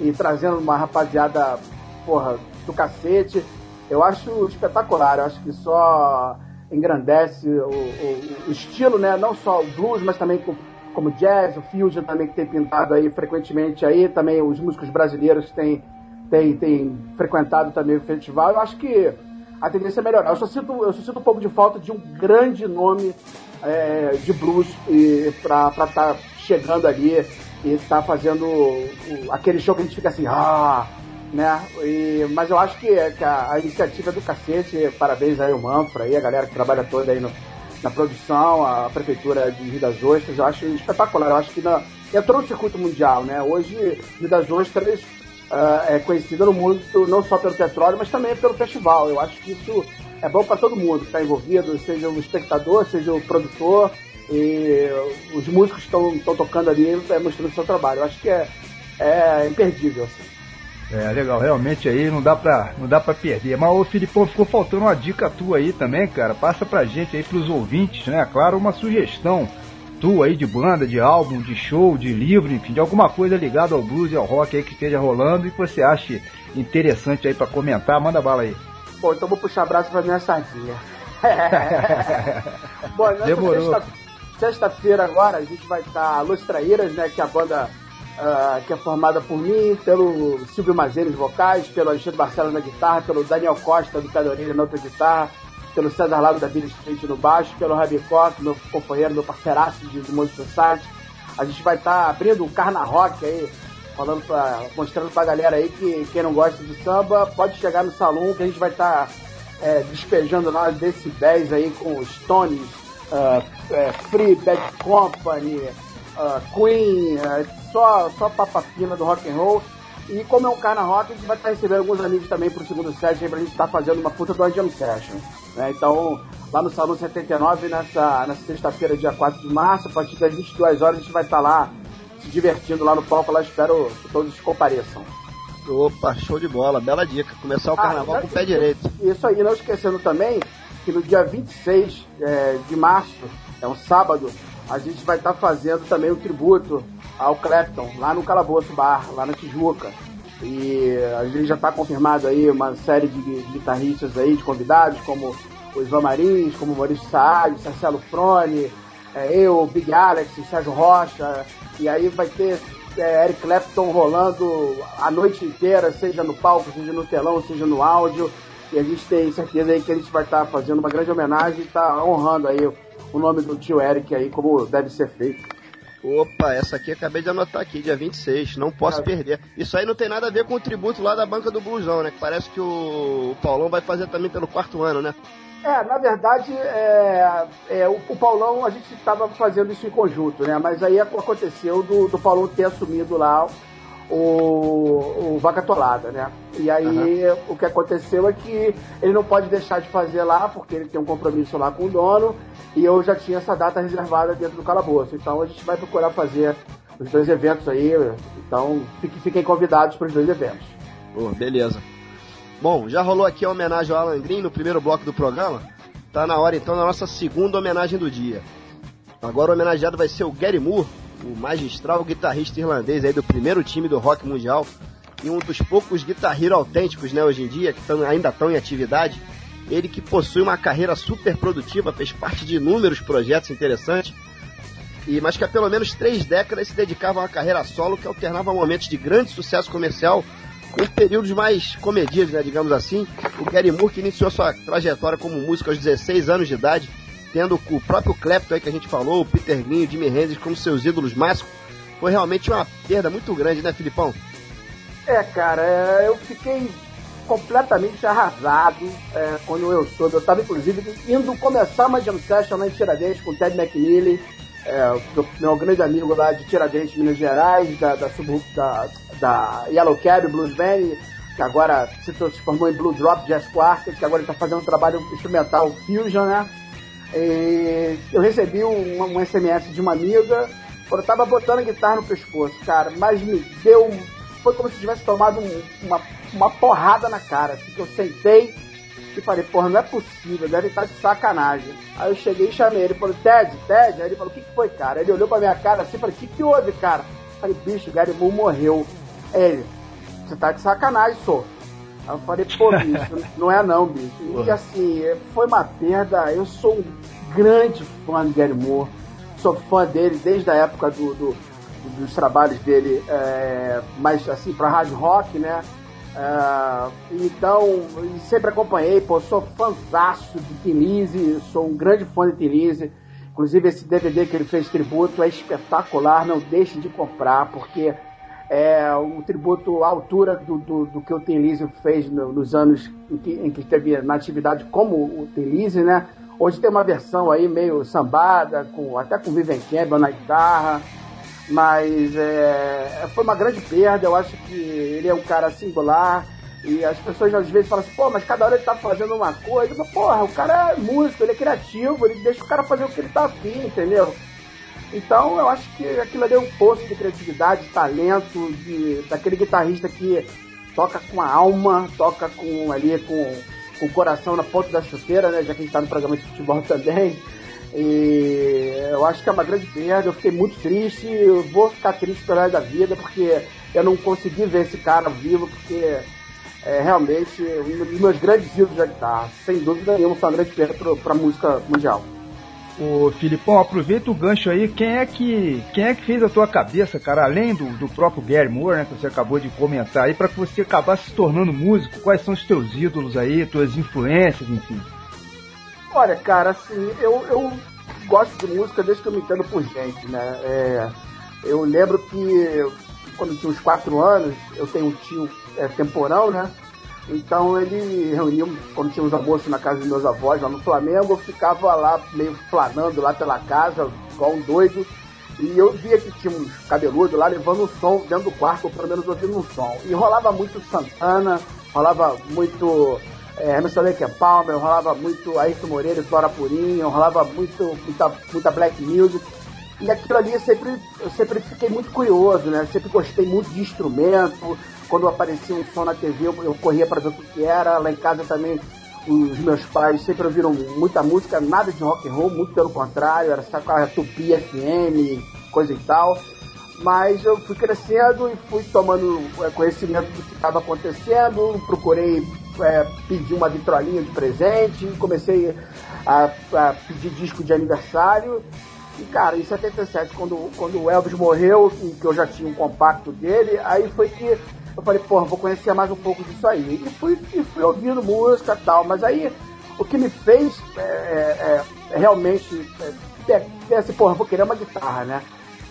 Speaker 5: e trazendo uma rapaziada, porra, do cacete. Eu acho espetacular, eu acho que só engrandece o, o, o estilo, né? Não só o blues, mas também com como jazz, o fusion também que tem pintado aí frequentemente aí, também os músicos brasileiros têm, têm, têm frequentado também o festival. Eu acho que a tendência é melhorar. Eu só sinto, eu só sinto um pouco de falta de um grande nome é, de blues para estar tá chegando ali e estar tá fazendo o, aquele show que a gente fica assim, ah, né? E, mas eu acho que, que a, a, iniciativa é do cacete, parabéns aí ao Manfra aí, a galera que trabalha toda aí no, na produção, a prefeitura de Rio das Ostras, eu acho espetacular. Eu acho que na, entrou no circuito mundial, né? Hoje, Rio das Ostras uh, é conhecida no mundo não só pelo petróleo, mas também pelo festival. Eu acho que isso é bom para todo mundo que está envolvido, seja o espectador, seja o produtor, e os músicos estão tocando ali é, mostrando seu trabalho. Eu acho que é, é imperdível. Assim.
Speaker 4: É, legal, realmente aí não dá pra, não dá pra perder. Mas, ô Filipão, ficou faltando uma dica tua aí também, cara. Passa pra gente aí, pros ouvintes, né? Claro, uma sugestão tua aí de banda, de álbum, de show, de livro, enfim, de alguma coisa ligada ao blues e ao rock aí que esteja rolando e que você ache interessante aí pra comentar. Manda bala aí.
Speaker 5: Bom, então vou puxar abraço pra minha sardinha. Bom,
Speaker 4: Demorou.
Speaker 5: Sexta-feira agora a gente vai estar Los Traíras, né? Que é a banda uh, que é formada por mim, pelo Silvio Mazeiro nos vocais, pelo Alexandre Barcelos na guitarra, pelo Daniel Costa do Orelha na outra guitarra, pelo César Lago da Billy Street no baixo, pelo Rabicó, meu companheiro, meu parceiraço de, de música site. A gente vai estar tá abrindo o Carna Rock aí, falando pra, mostrando pra galera aí que quem não gosta de samba pode chegar no salão que a gente vai estar tá, é, despejando nós decibéis aí com Stones, uh, é, Free Bad Company, uh, Queen, uh, só, só papapina do rock and roll. E como é um carna rock, a gente vai estar recebendo alguns amigos também pro segundo set aí pra gente estar tá fazendo uma puta do Jam Session. Né? Então, lá no Salão 79, nessa, nessa sexta-feira, dia 4 de março, a partir das 22 horas, a gente vai estar tá lá se divertindo lá no palco. Lá espero que todos compareçam.
Speaker 3: Opa, show de bola, bela dica. Começar o ah, carnaval ah, com o pé direito.
Speaker 5: Isso aí, não esquecendo também que no dia 26 é, de março, é um sábado, a gente vai estar tá fazendo também um tributo ao Clapton, lá no Calabouço Bar, lá na Tijuca. E a gente já está confirmado aí uma série de, de guitarristas aí, de convidados, como o Ivan Marins, como o Maurício Saad, Marcelo Frone, é, eu, Big Alex, Sérgio Rocha, e aí vai ter é, Eric Clapton rolando a noite inteira, seja no palco, seja no telão, seja no áudio. E a gente tem certeza aí que a gente vai estar fazendo uma grande homenagem e está honrando aí o nome do tio Eric aí, como deve ser feito.
Speaker 3: Opa, essa aqui acabei de anotar aqui, dia 26, não posso
Speaker 5: Cara.
Speaker 3: perder. Isso aí não tem nada a ver com o tributo lá da banca do Blusão, né? Que parece que o, o Paulão vai fazer também pelo quarto ano, né?
Speaker 5: É, na verdade, é, é, o, o Paulão, a gente estava fazendo isso em conjunto, né? Mas aí aconteceu do, do Paulão ter assumido lá o, o Vaca Tolada, né? E aí o que aconteceu é que ele não pode deixar de fazer lá, porque ele tem um compromisso lá com o dono, e eu já tinha essa data reservada dentro do calabouço. Então a gente vai procurar fazer os dois eventos aí. Então fiquem, convidados para os dois eventos.
Speaker 3: Pô, beleza. Bom, já rolou aqui a homenagem ao Alan Green no primeiro bloco do programa. Tá na hora então da nossa segunda homenagem do dia. Agora o homenageado vai ser o Gary Moore, o magistral guitarrista irlandês aí do primeiro time do rock mundial e um dos poucos guitarreiros autênticos, né, hoje em dia, que tão, ainda estão em atividade. Ele que possui uma carreira super produtiva, fez parte de inúmeros projetos interessantes, e mas que há pelo menos três décadas se dedicava a uma carreira solo que alternava momentos de grande sucesso comercial com períodos mais comedidos, né, digamos assim. O Gary Moore que iniciou sua trajetória como músico aos 16 anos de idade, tendo o próprio Clapton aí que a gente falou, o Peter Green, o Jimi Hendrix como seus ídolos máximos, foi realmente uma perda muito grande, né, Filipão?
Speaker 5: É, cara, é, eu fiquei completamente arrasado é, quando eu soube. Eu estava, inclusive, indo começar uma jam session lá em Tiradentes com o Ted McNeely, é, meu, meu grande amigo lá de Tiradentes, Minas Gerais, da, da, sub- da, da Yellow Cab Blues Band, que agora se transformou em Blue Drop Jazz Quartet, que agora está fazendo um trabalho instrumental fusion, né? E eu recebi um, um SMS de uma amiga, eu tava botando a guitarra no pescoço, cara, mas me deu. Foi como se tivesse tomado um- uma, uma porrada na cara. Assim, que eu sentei e falei, porra, não é possível, deve estar de sacanagem. Aí eu cheguei e chamei ele, falei, Ted, Ted, aí ele falou, o que, que foi, cara? Ele olhou pra minha cara assim, falei, o que, que houve, cara? Falei, bicho, o Gary Moore morreu. Aí ele, você tá de sacanagem, sou. Aí eu falei, pô, bicho, não é não, bicho. E assim, foi uma perda. Eu sou um grande fã de Gary Moore. Sou fã dele desde a época do, do- dos trabalhos dele, é, mais assim, pra hard rock, né? É, então, sempre acompanhei, pô, sou fãzaço de Tim Lizzy, sou um grande fã de Tim Lizzy. Inclusive esse DVD que ele fez tributo é espetacular, não deixe de comprar, porque é um tributo à altura do, do, do que o Tim Lizzy fez no- nos anos em que, em que esteve na atividade como o Tim Lizzy, né? Hoje tem uma versão aí meio sambada, com, até com Vivian Campbell na guitarra, mas é, foi uma grande perda. Eu acho que ele é um cara singular e as pessoas às vezes falam assim, pô, mas cada hora ele tá fazendo uma coisa. Mas, porra, o cara é músico, ele é criativo, ele deixa o cara fazer o que ele tá afim, entendeu? Então eu acho que aquilo ali é um poço de criatividade, de talento, de, daquele guitarrista que toca com a alma, toca com ali com, com o coração na ponta da chuteira, né? Já que a gente tá no programa de futebol também. E eu acho que é uma grande perda, eu fiquei muito triste, eu vou ficar triste pelo resto da vida, porque eu não consegui ver esse cara vivo, porque é realmente um dos meus grandes ídolos da guitarra. Sem dúvida nenhuma, foi uma grande perda pro- pra música mundial.
Speaker 4: Ô Filipão, aproveita o gancho aí. Quem é que quem é que fez a tua cabeça, cara, além do, do próprio Gary Moore, né, que você acabou de comentar aí, para que você acabasse se tornando músico? Quais são os teus ídolos aí, tuas influências, enfim?
Speaker 5: Olha, cara, assim, eu, eu gosto de música desde que eu me entendo por gente, né? É, eu lembro que quando eu tinha uns 4 anos, eu tenho um tio é, temporão, né? Então ele reunia, quando tinha uns almoços na casa dos meus avós lá no Flamengo, eu ficava lá meio planando lá pela casa, igual um doido. E eu via que tinha uns cabeludos lá levando um som dentro do quarto, ou pelo menos ouvindo um som. E rolava muito Santana, rolava muito é, Emerson and Palmer, rolava muito Ayrton Moreira e Flora Purinho, rolava muito, muita, muita black music. E aquilo ali eu sempre, eu sempre fiquei muito curioso, né? Sempre gostei muito de instrumento. Quando aparecia um som na TV, eu, eu corria para ver o que era. Lá em casa também, os meus pais sempre ouviram muita música, nada de rock and roll, muito pelo contrário, era só aquela Tupi FM, coisa e tal. Mas eu fui crescendo e fui tomando é, conhecimento do que estava acontecendo, procurei é, pedir uma vitrolinha de presente, comecei a, a pedir disco de aniversário. E, cara, em 77, quando, quando o Elvis morreu, que eu já tinha um compacto dele, aí foi que eu falei, porra, vou conhecer mais um pouco disso aí. E fui, e fui ouvindo música e tal. Mas aí, o que me fez é, é, é realmente é, ter assim, porra, vou querer uma guitarra, né?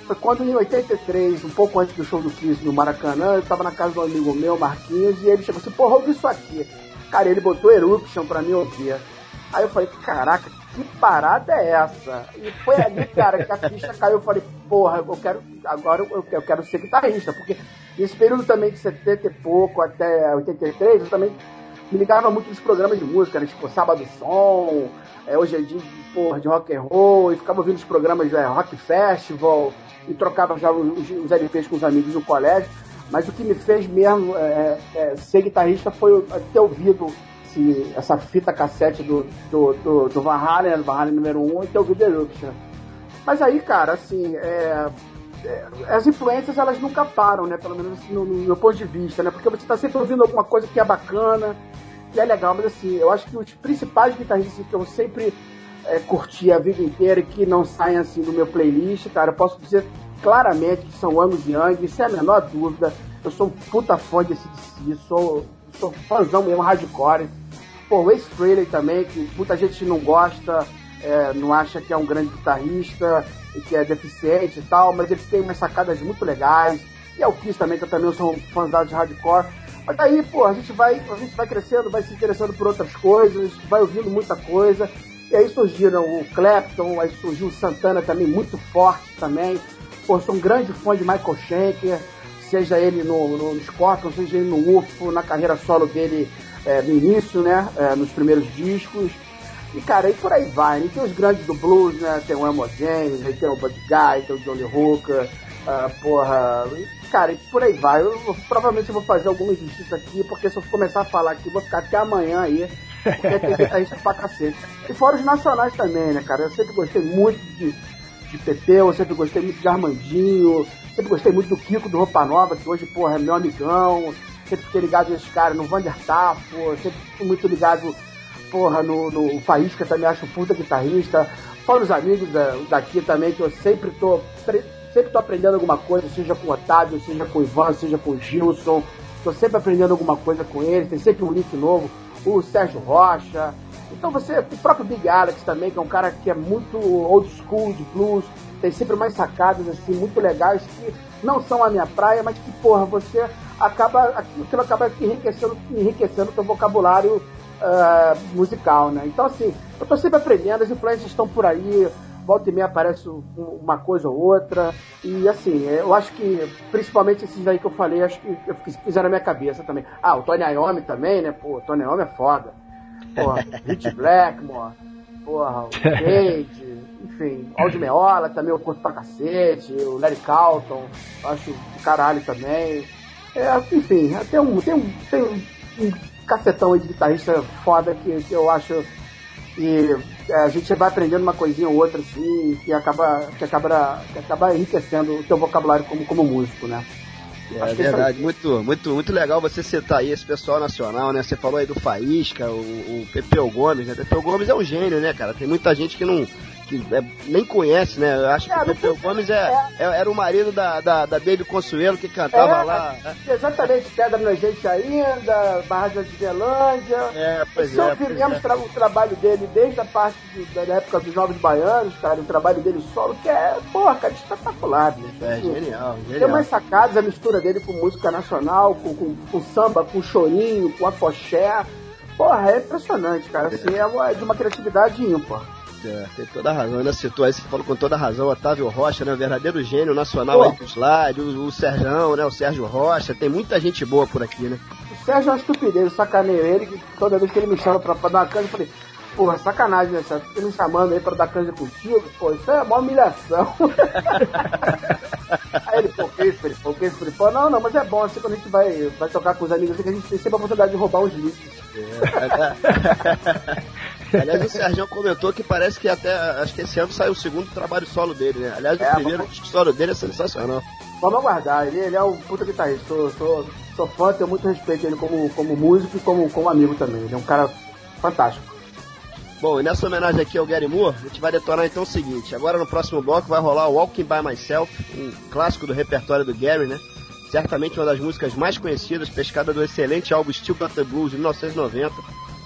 Speaker 5: Foi quando em 83, um pouco antes do show do Kiss no Maracanã, eu tava na casa de um amigo meu, Marquinhos, e ele chegou assim, porra, ouve isso aqui. Cara, ele botou Eruption pra mim ouvir. Aí eu falei, caraca, que parada é essa? E foi ali, cara, que a ficha caiu. Eu falei, porra, eu quero, agora eu, eu quero ser guitarrista, porque nesse período também de 70 e pouco até 83, eu também me ligava muito nos programas de música, né? Tipo, Sábado Som, é, hoje é dia porra, de rock and roll, e ficava ouvindo os programas de é, Rock Festival, e trocava já os, os LPs com os amigos no colégio. Mas o que me fez mesmo é, é, ser guitarrista foi ter ouvido esse, essa fita cassete do, do, do, do Halen número 1, e ter ouvido Eruption. Mas aí, cara, assim, é, é, as influências elas nunca param, né? Pelo menos assim, no, no, meu ponto de vista, né? Porque você está sempre ouvindo alguma coisa que é bacana, que é legal, mas assim, eu acho que os principais guitarristas que eu sempre é, curti a vida inteira e que não saem assim do meu playlist, cara, eu posso dizer claramente que são Angus Young, sem a menor dúvida. Eu sou um puta fã desse DC, sou, sou fãzão mesmo, hardcore. Pô, o Ace Frehley também, que muita gente não gosta, é, não acha que é um grande guitarrista e que é deficiente e tal, mas ele tem umas sacadas muito legais. E é o Kiss também, que eu também sou fãzão de hardcore. Mas daí, pô, a gente vai, a gente vai crescendo, vai se interessando por outras coisas, vai ouvindo muita coisa. E aí surgiram o Clapton, aí surgiu o Santana também, muito forte também. Pô, sou um grande fã de Michael Schenker, seja ele no, no Scorpion, seja ele no UFO, na carreira solo dele é, no início, né? É, nos primeiros discos. E, cara, e por aí vai. E tem os grandes do blues, né? Tem o aí tem o Buddy Guy, tem o Johnny Hooker, uh, porra... E, cara, e por aí vai. Eu, eu provavelmente eu vou fazer alguma injustiça aqui, porque se eu começar a falar aqui, vou ficar até amanhã aí, porque tem guitarrista pra cacete. E fora os nacionais também, né, cara? Eu sempre gostei muito de, de Pepeu, eu sempre gostei muito de Armandinho, sempre gostei muito do Kiko do Roupa Nova, que hoje, porra, é meu amigão. Sempre fiquei ligado nesse cara, no Vander Tafo, sempre fui muito ligado porra, no, no Faísca também acho puta guitarrista. Fora os amigos da, daqui também, que eu sempre tô, sempre tô aprendendo alguma coisa, seja com o Otávio, seja com o Ivan, seja com o Gilson. Tô sempre aprendendo alguma coisa com eles, tem sempre um link novo. O Sérgio Rocha. Então você, o próprio Big Alex também, que é um cara que é muito old school de blues, tem sempre mais sacadas assim, muito legais, que não são a minha praia, mas que, porra, você acaba, aquilo acaba enriquecendo, enriquecendo o teu vocabulário uh, musical, né? Então, assim, eu tô sempre aprendendo, as influências estão por aí, volta e meia aparece uma coisa ou outra, e assim, eu acho que, principalmente esses aí que eu falei, acho que fizeram a minha cabeça também. Ah, o Tony Iommi também, né? Pô, o Tony Iommi é foda. Porra, Rich Blackmore, porra, o Cage, enfim, Aldi Meola também eu curto pra cacete, o Larry Calton, acho do caralho também. É, enfim, tem um, tem um, tem um cacetão aí de guitarrista foda que, que eu acho que é, a gente vai aprendendo uma coisinha ou outra assim, que acaba, que acaba, que acaba enriquecendo o teu vocabulário como, como músico, né?
Speaker 3: É verdade, muito, muito, muito legal você citar aí esse pessoal nacional, né? Você falou aí do Faísca, o, o Pepeu Gomes, né? Pepeu Gomes é um gênio, né, cara? Tem muita gente que não, que é, nem conhece, né? Eu acho que o Pepeu Gomes é, é, era o marido da, da, da Baby Consuelo que cantava lá. Né?
Speaker 5: Exatamente, Pedra na Gente ainda, Barra de Zelândia.
Speaker 3: É, pois
Speaker 5: é.
Speaker 3: Nós
Speaker 5: tra o trabalho dele desde a parte de, da época dos Novos Baianos, cara, o trabalho dele solo, que é, porra, cara, espetacular, bicho.
Speaker 3: É, genial, genial.
Speaker 5: Tem umas sacadas, a mistura dele com música nacional, com, com, com samba, com chorinho, com afoxé. Porra, é impressionante, cara. Assim, é, é de uma criatividade ímpar.
Speaker 3: É, tem toda a razão. Ainda citou aí, você falou com toda a razão, Otávio Rocha, né? O verdadeiro gênio nacional Pô. aí do slide, o, o Serjão, né? O Sérgio Rocha, tem muita gente boa por aqui, né?
Speaker 5: O Sérgio é uma estupidez, eu sacaneio ele, que toda vez que ele me chama pra, pra dar uma canja, eu falei, porra, sacanagem, né, Sérgio? Você me chamando aí pra dar canja contigo, pô, isso é uma humilhação. aí ele, pô, que isso, pô, que isso, pô, não, não, mas é bom, assim, quando a gente vai, vai tocar com os amigos, assim, que a gente tem sempre a oportunidade de roubar uns discos.
Speaker 3: É, Aliás, o Sérgio comentou que parece que até. Acho que esse ano saiu o segundo trabalho solo dele, né? Aliás, o é, primeiro vamos... solo dele é sensacional.
Speaker 5: Vamos aguardar. Ele, ele é um puta guitarrista. Sou, sou, sou fã, tenho muito respeito ele como, como músico e como, como amigo também. Ele é um cara fantástico.
Speaker 3: Bom, e nessa homenagem aqui ao Gary Moore, a gente vai detonar então o seguinte: agora no próximo bloco vai rolar o Walking by Myself, um clássico do repertório do Gary, né? Certamente uma das músicas mais conhecidas, pescada do excelente álbum Still Got the Blues de 1990.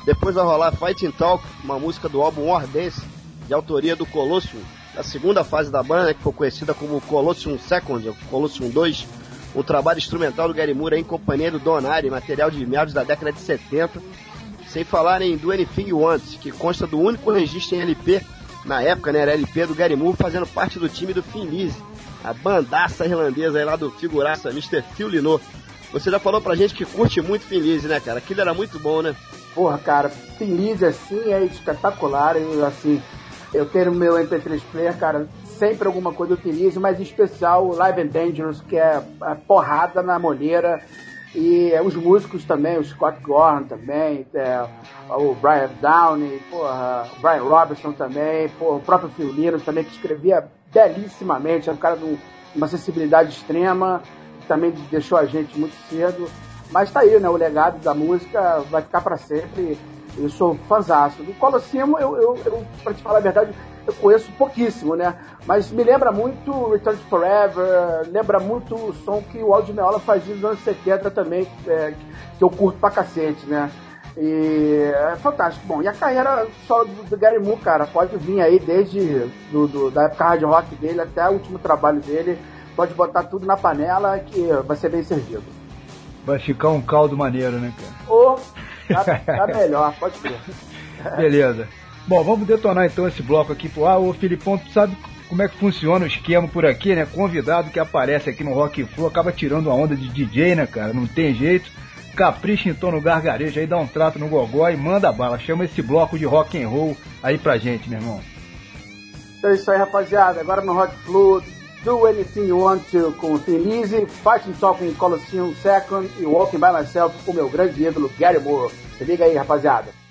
Speaker 3: Depois vai rolar Fighting Talk, uma música do álbum Dance, de autoria do Colossium, da segunda fase da banda, né, que foi conhecida como Colossium Second, ou Colossium 2. O trabalho instrumental do Gary Moore em companhia do Donari, material de meados da década de 70. Sem falar em Do Anything You Want, que consta do único registro em LP, na época, né, era LP do Gary Moore, fazendo parte do time do Finlise, a bandaça irlandesa aí lá do figuraça Mr. Phil Lino. Você já falou pra gente que curte muito Finlise, né, cara? Aquilo era muito bom, né?
Speaker 5: Porra, cara, Finlise assim é espetacular. Assim, eu tenho meu MP3 player, cara, sempre alguma coisa eu utilizo, mas em especial o Live and Dangerous, que é a porrada na molheira. E é, os músicos também, o Scott Gorham também, é, o Brian Downey, porra, o Brian Robertson também, porra, o próprio Phil Linus também, que escrevia belíssimamente, é um cara de uma sensibilidade extrema, também deixou a gente muito cedo. Mas tá aí, né? O legado da música vai ficar para sempre. Eu sou fãzaço. Do Colosseum, eu, eu, eu, pra te falar a verdade, eu conheço pouquíssimo, né? Mas me lembra muito Return to Forever, lembra muito o som que o Aldi Meola fazia nos anos 70 também, é, que eu curto pra cacete, né? E é fantástico. Bom, e a carreira solo do, do Gary Moore, cara, pode vir aí desde do, do, da época hard rock dele até o último trabalho dele. Pode botar tudo na panela que vai ser bem servido.
Speaker 4: Vai ficar um caldo maneiro, né, cara?
Speaker 5: Ou tá, tá melhor, pode ser.
Speaker 4: Beleza. Bom, vamos detonar então esse bloco aqui pro ar. Ô Filipão, tu sabe como é que funciona o esquema por aqui, né? Convidado que aparece aqui no Rock Flu acaba tirando a onda de DJ, né, cara? Não tem jeito. Capricha então no gargarejo aí, dá um trato no gogó e manda bala. Chama esse bloco de rock and roll aí pra gente, meu irmão.
Speaker 5: Então é isso aí, rapaziada. Agora no Rock Flu, Do Anything You Want To com Felize, Fighting Talking Colosseum Second e Walking By Myself com o meu grande ídolo Gary Moore. Se liga aí, rapaziada.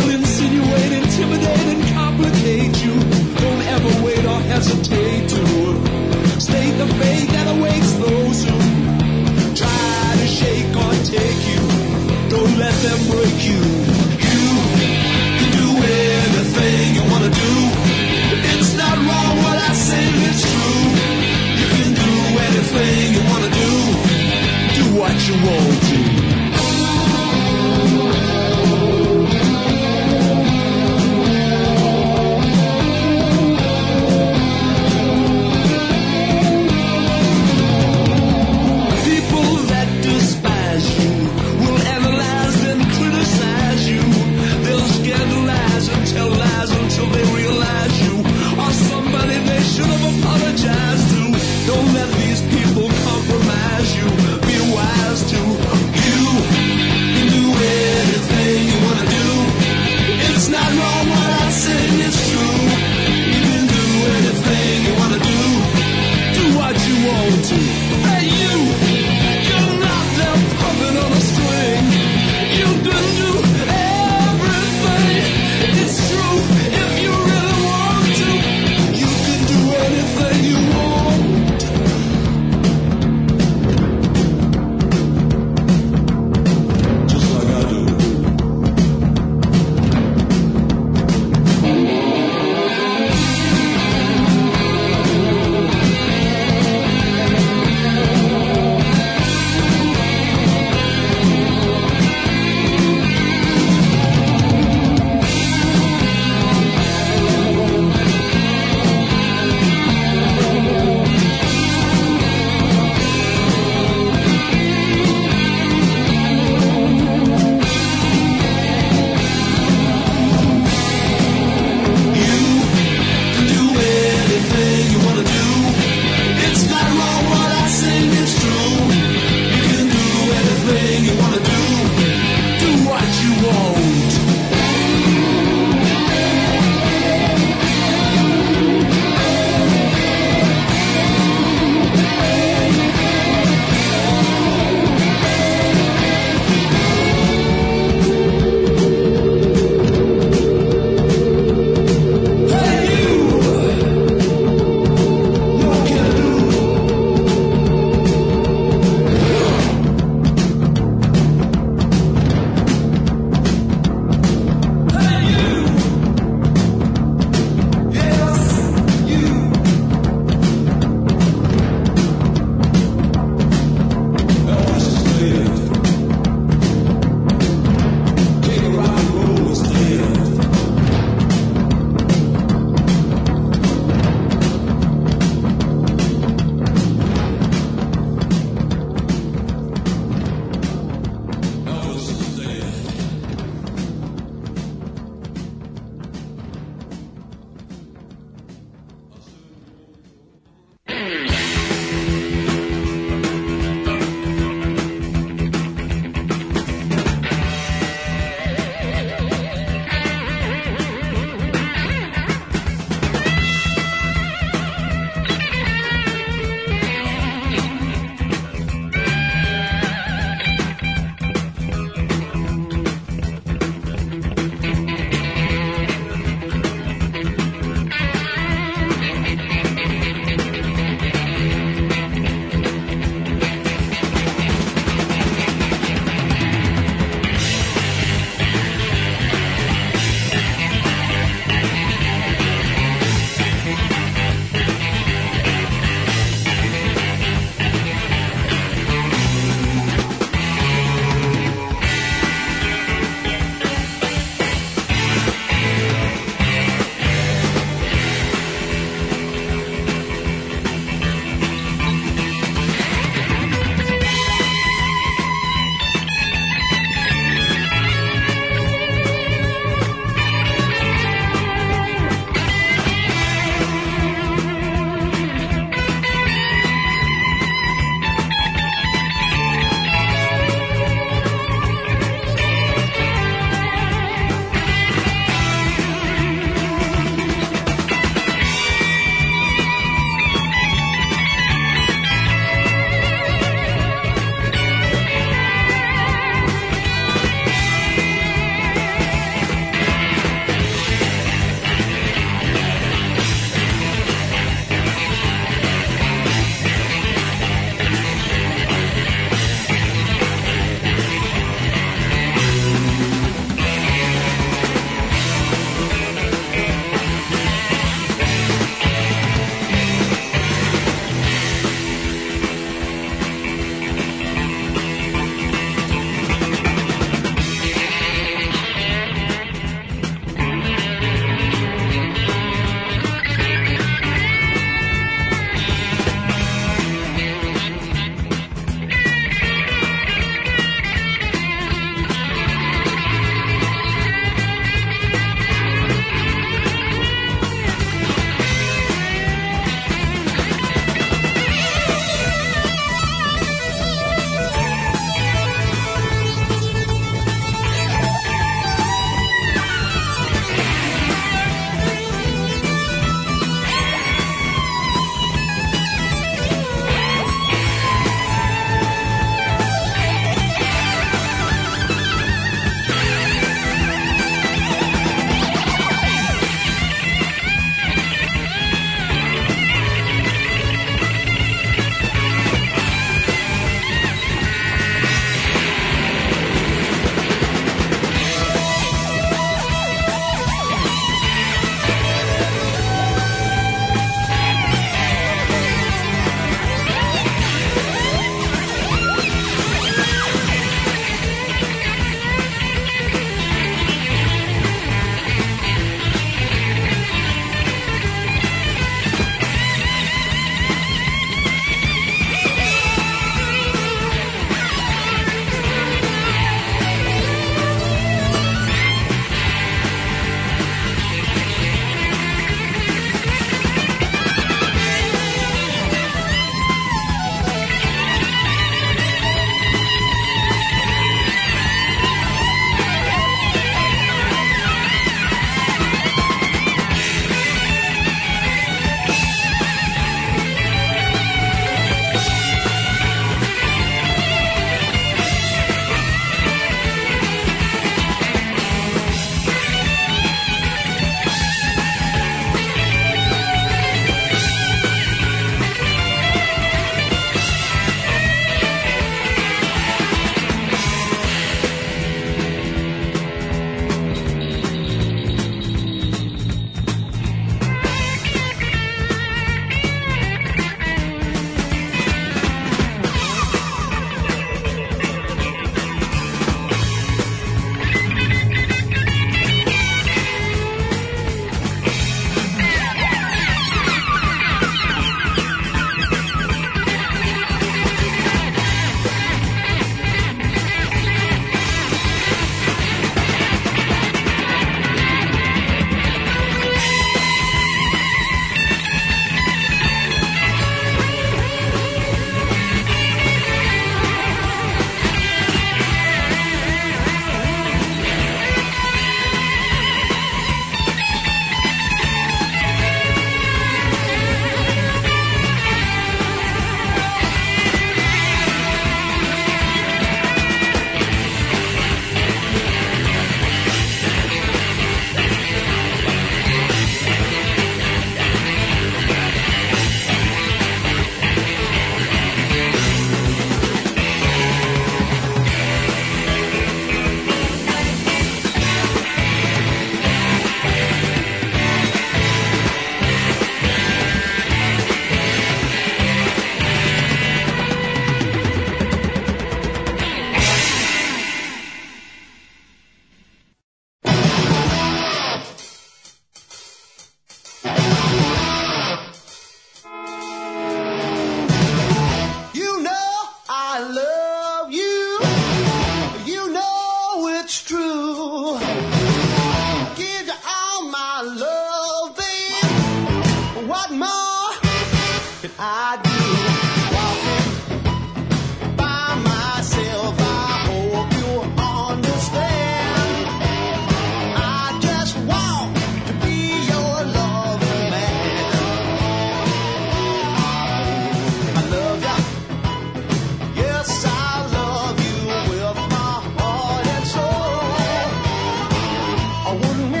Speaker 6: I
Speaker 3: wouldn't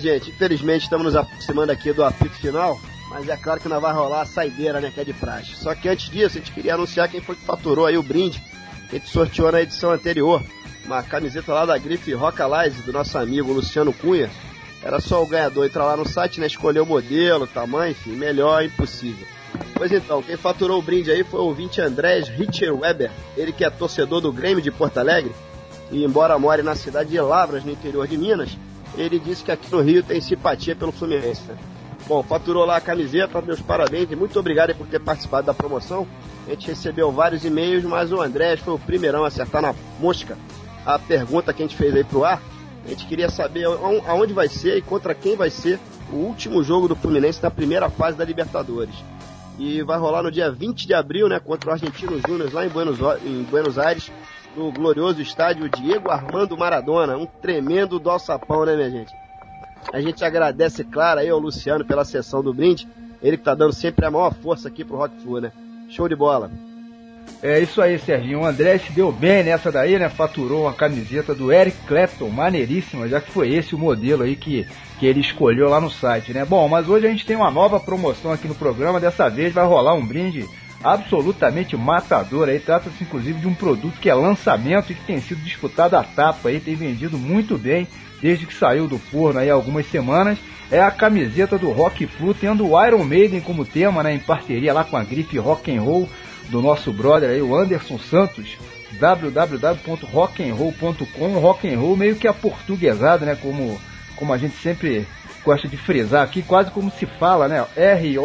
Speaker 3: gente, infelizmente estamos nos aproximando aqui do apito final, mas é claro que não vai rolar a saideira, né, que é de praxe. Só que antes disso, a gente queria anunciar quem foi que faturou aí o brinde que a gente sorteou na edição anterior. Uma camiseta lá da grife Rock Alize, do nosso amigo Luciano Cunha. Era só o ganhador entrar lá no site, né, escolher o modelo, tamanho, enfim, melhor impossível. Pois então, quem faturou o brinde aí foi o ouvinte Andrés Richer Weber, ele que é torcedor do Grêmio de Porto Alegre, e embora more na cidade de Lavras, no interior de Minas, ele disse que aqui no Rio tem simpatia pelo Fluminense. Bom, faturou lá a camiseta, meus parabéns e muito obrigado por ter participado da promoção. A gente recebeu vários e-mails, mas o Andrés foi o primeirão a acertar na mosca a pergunta que a gente fez aí pro ar. A gente queria saber aon- aonde vai ser e contra quem vai ser o último jogo do Fluminense na primeira fase da Libertadores. E vai rolar no dia 20 de abril, né, contra o Argentino Júnior lá em Buenos, em Buenos Aires, no glorioso estádio Diego Armando Maradona. Um tremendo doçapão, né, minha gente? A gente agradece, claro, aí ao Luciano pela sessão do brinde. Ele que tá dando sempre a maior força aqui pro Rock Flu, né? Show de bola.
Speaker 4: É isso aí, Serginho. O André se deu bem nessa daí, né? Faturou uma camiseta do Eric Clapton, maneiríssima, já que foi esse o modelo aí que, que ele escolheu lá no site, né? Bom, mas hoje a gente tem uma nova promoção aqui no programa. Dessa vez vai rolar um brinde absolutamente matador aí. Trata-se inclusive de um produto que é lançamento e que tem sido disputado a tapa aí, tem vendido muito bem desde que saiu do forno aí há algumas semanas. É a camiseta do Rock Flu, tendo o Iron Maiden como tema, né? Em parceria lá com a grife Rock and Roll do nosso brother aí, o Anderson Santos, www.rockandroll.com, rock and roll meio que aportuguesado, né, como, como a gente sempre gosta de frisar aqui, quase como se fala, né, R-O-Q-U-E-N-R-O-U,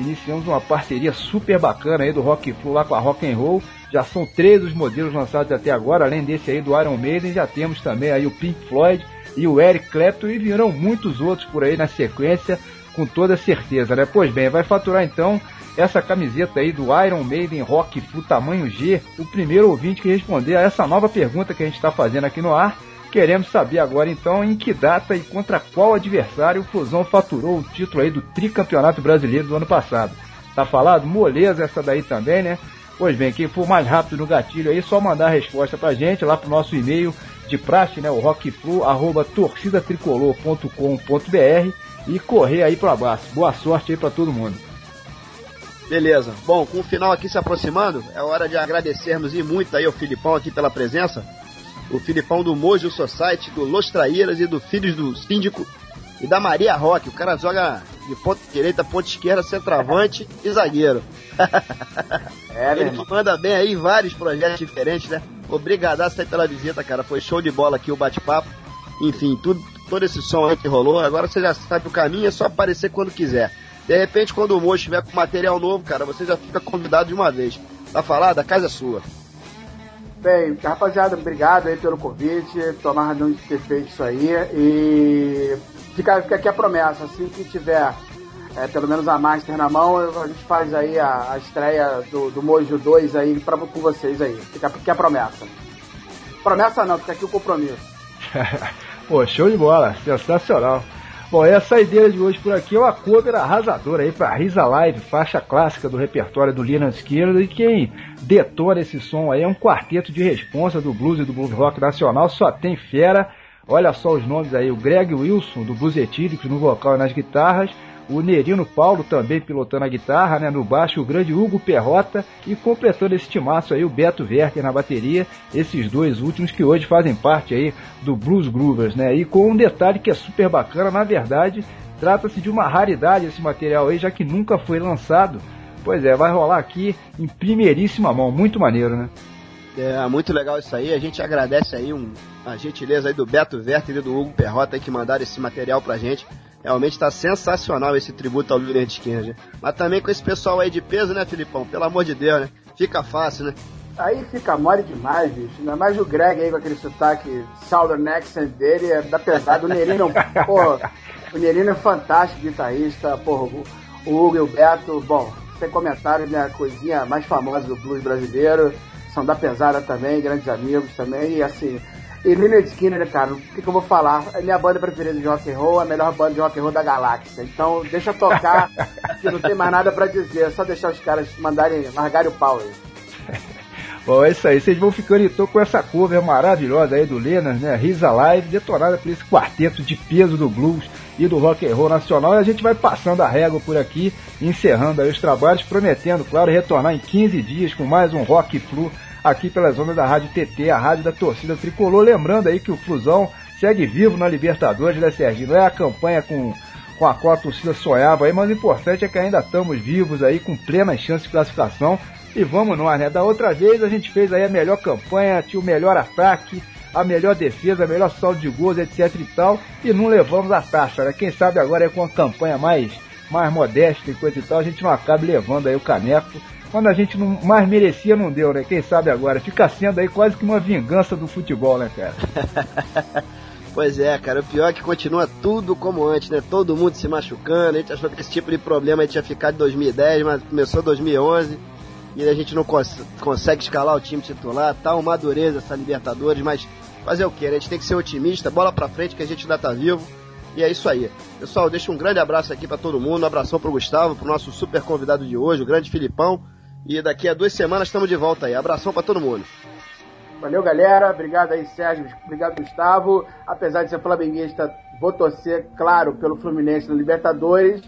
Speaker 4: iniciamos uma parceria super bacana aí do Rock Flu lá com a Rock and Roll, já são três os modelos lançados até agora, além desse aí do Iron Maiden, já temos também aí o Pink Floyd e o Eric Clapton e virão muitos outros por aí na sequência, com toda certeza, né? Pois bem, vai faturar então essa camiseta aí do Iron Maiden Rock Flu tamanho G, o primeiro ouvinte que responder a essa nova pergunta que a gente está fazendo aqui no ar. Queremos saber agora então em que data e contra qual adversário o Fusão faturou o título aí do tricampeonato brasileiro do ano passado. Tá falado? Moleza essa daí também, né? Pois bem, quem for mais rápido no gatilho aí, só mandar a resposta pra gente lá pro nosso e-mail de praxe, né? O rockflu, e correr aí pro abraço. Boa sorte aí pra todo mundo.
Speaker 3: Beleza. Bom, com o final aqui se aproximando, é hora de agradecermos e muito aí ao Filipão aqui pela presença. O Filipão do Mojo Society, do Los Traíras e do Filhos do Síndico e da Maria Roque. O cara joga de ponta direita, ponta esquerda, centroavante e zagueiro.
Speaker 5: É,
Speaker 3: Ele que manda bem aí vários projetos diferentes, né? Obrigadaço aí pela visita, cara. Foi show de bola aqui o bate-papo. enfim, tudo, todo esse som aí que rolou. Agora você já sabe o caminho, é só aparecer quando quiser. De repente, quando o Mojo estiver com material novo, cara, você já fica convidado de uma vez. Tá falado? A casa é sua.
Speaker 5: Bem, rapaziada, obrigado aí pelo convite. Tô amarradão de ter feito isso aí. E fica, fica aqui a promessa, assim que tiver é, pelo menos a Master na mão, a gente faz aí a, a estreia do, do Mojo 2 aí pra, com vocês aí. Fica aqui a promessa. Promessa não, fica aqui o compromisso.
Speaker 4: Pô, show de bola, sensacional. Bom, e a saideira de hoje por aqui é uma cover arrasadora aí pra Risa Live, faixa clássica do repertório do Lina Esquerdo, e quem detona esse som aí é um quarteto de responsa do blues e do blues rock nacional, só tem fera. Olha só os nomes aí, o Greg Wilson, do Blues Etílicos, no vocal e nas guitarras, o Nerino Paulo também pilotando a guitarra, né, no baixo o grande Hugo Perrota e completando esse timaço aí o Beto Werker na bateria, esses dois últimos que hoje fazem parte aí do Blues Groovers, né, e com um detalhe que é super bacana, na verdade, trata-se de uma raridade esse material aí, já que nunca foi lançado, pois é, vai rolar aqui em primeiríssima mão, muito maneiro, né.
Speaker 3: É, muito legal isso aí. A gente agradece aí um, a gentileza aí do Beto Werther e do Hugo Perrota aí que mandaram esse material pra gente. Realmente tá sensacional esse tributo ao Leonard Skinner. Mas também com esse pessoal aí de peso, né, Filipão? Pelo amor de Deus, né? Fica fácil, né?
Speaker 5: Aí fica mole demais, bicho. Ainda mais o Greg aí com aquele sotaque Southern accent dele, é da pesada. O Nerino, pô, o Nerino é fantástico guitarrista. Porra, o, o Hugo e o Beto, bom, sem comentários, né? A coisinha mais famosa do blues brasileiro. São da pesada também, grandes amigos também. E assim, e Leonard Skinner, cara, o que, que eu vou falar? É minha banda preferida de rock and roll, a melhor banda de rock and roll da galáxia. Então, deixa tocar, que não tem mais nada pra dizer. É só deixar os caras mandarem, largarem o pau aí.
Speaker 4: Bom, é isso aí. Vocês vão ficando então com essa cover maravilhosa aí do Lenas, né? Risa Live, detonada por esse quarteto de peso do blues e do rock and roll nacional. E a gente vai passando a régua por aqui, encerrando aí os trabalhos, prometendo, claro, retornar em 15 dias com mais um Rock Flu aqui pelas ondas da Rádio TT, a rádio da torcida tricolor. Lembrando aí que o Flusão segue vivo na Libertadores, né, Serginho? Não é a campanha com, com a qual a torcida sonhava aí, mas o importante é que ainda estamos vivos aí, com plena chance de classificação. E vamos nós, né? Da outra vez a gente fez aí a melhor campanha, tinha o melhor ataque, a melhor defesa, a melhor saldo de gols, etc e tal, e não levamos a taxa, né? Quem sabe agora é com uma campanha mais, mais modesta e coisa e tal, a gente não acabe levando aí o caneco. Quando a gente não mais merecia, não deu, né? Quem sabe agora? Fica sendo aí quase que uma vingança do futebol, né, cara?
Speaker 3: Pois é, cara, o pior é que continua tudo como antes, né? Todo mundo se machucando, a gente achou que esse tipo de problema tinha ficado em 2010, mas começou em 2011 e a gente não cons consegue escalar o time titular, tá uma dureza essa Libertadores, mas fazer o que? A gente tem que ser otimista, bola pra frente que a gente ainda tá vivo. E é isso aí. Pessoal, deixa um grande abraço aqui para todo mundo, um abração pro Gustavo, pro nosso super convidado de hoje, o grande Filipão. E daqui a duas semanas estamos de volta aí. Abração para todo mundo.
Speaker 5: Valeu, galera. Obrigado aí, Sérgio. Obrigado, Gustavo. Apesar de ser flamenguista, vou torcer, claro, pelo Fluminense na Libertadores.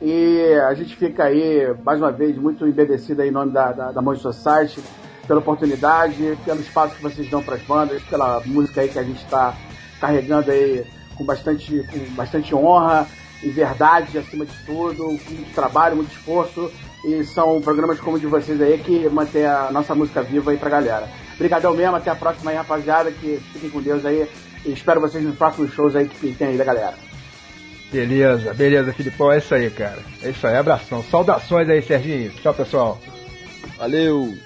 Speaker 5: E a gente fica aí, mais uma vez, muito embebecido aí em nome da, da, da Monte Society, pela oportunidade, pelo espaço que vocês dão para as bandas, pela música aí que a gente está carregando aí com bastante, com bastante honra e verdade acima de tudo, muito trabalho, muito esforço. E são programas como o de vocês aí que mantém a nossa música viva aí pra galera. Obrigadão mesmo, até a próxima aí, rapaziada. Que fiquem com Deus aí. E espero vocês nos próximos shows aí que tem aí da galera.
Speaker 4: Beleza, beleza, Filipão. É isso aí, cara. É isso aí, abração. Saudações aí, Serginho. Tchau, pessoal.
Speaker 3: Valeu!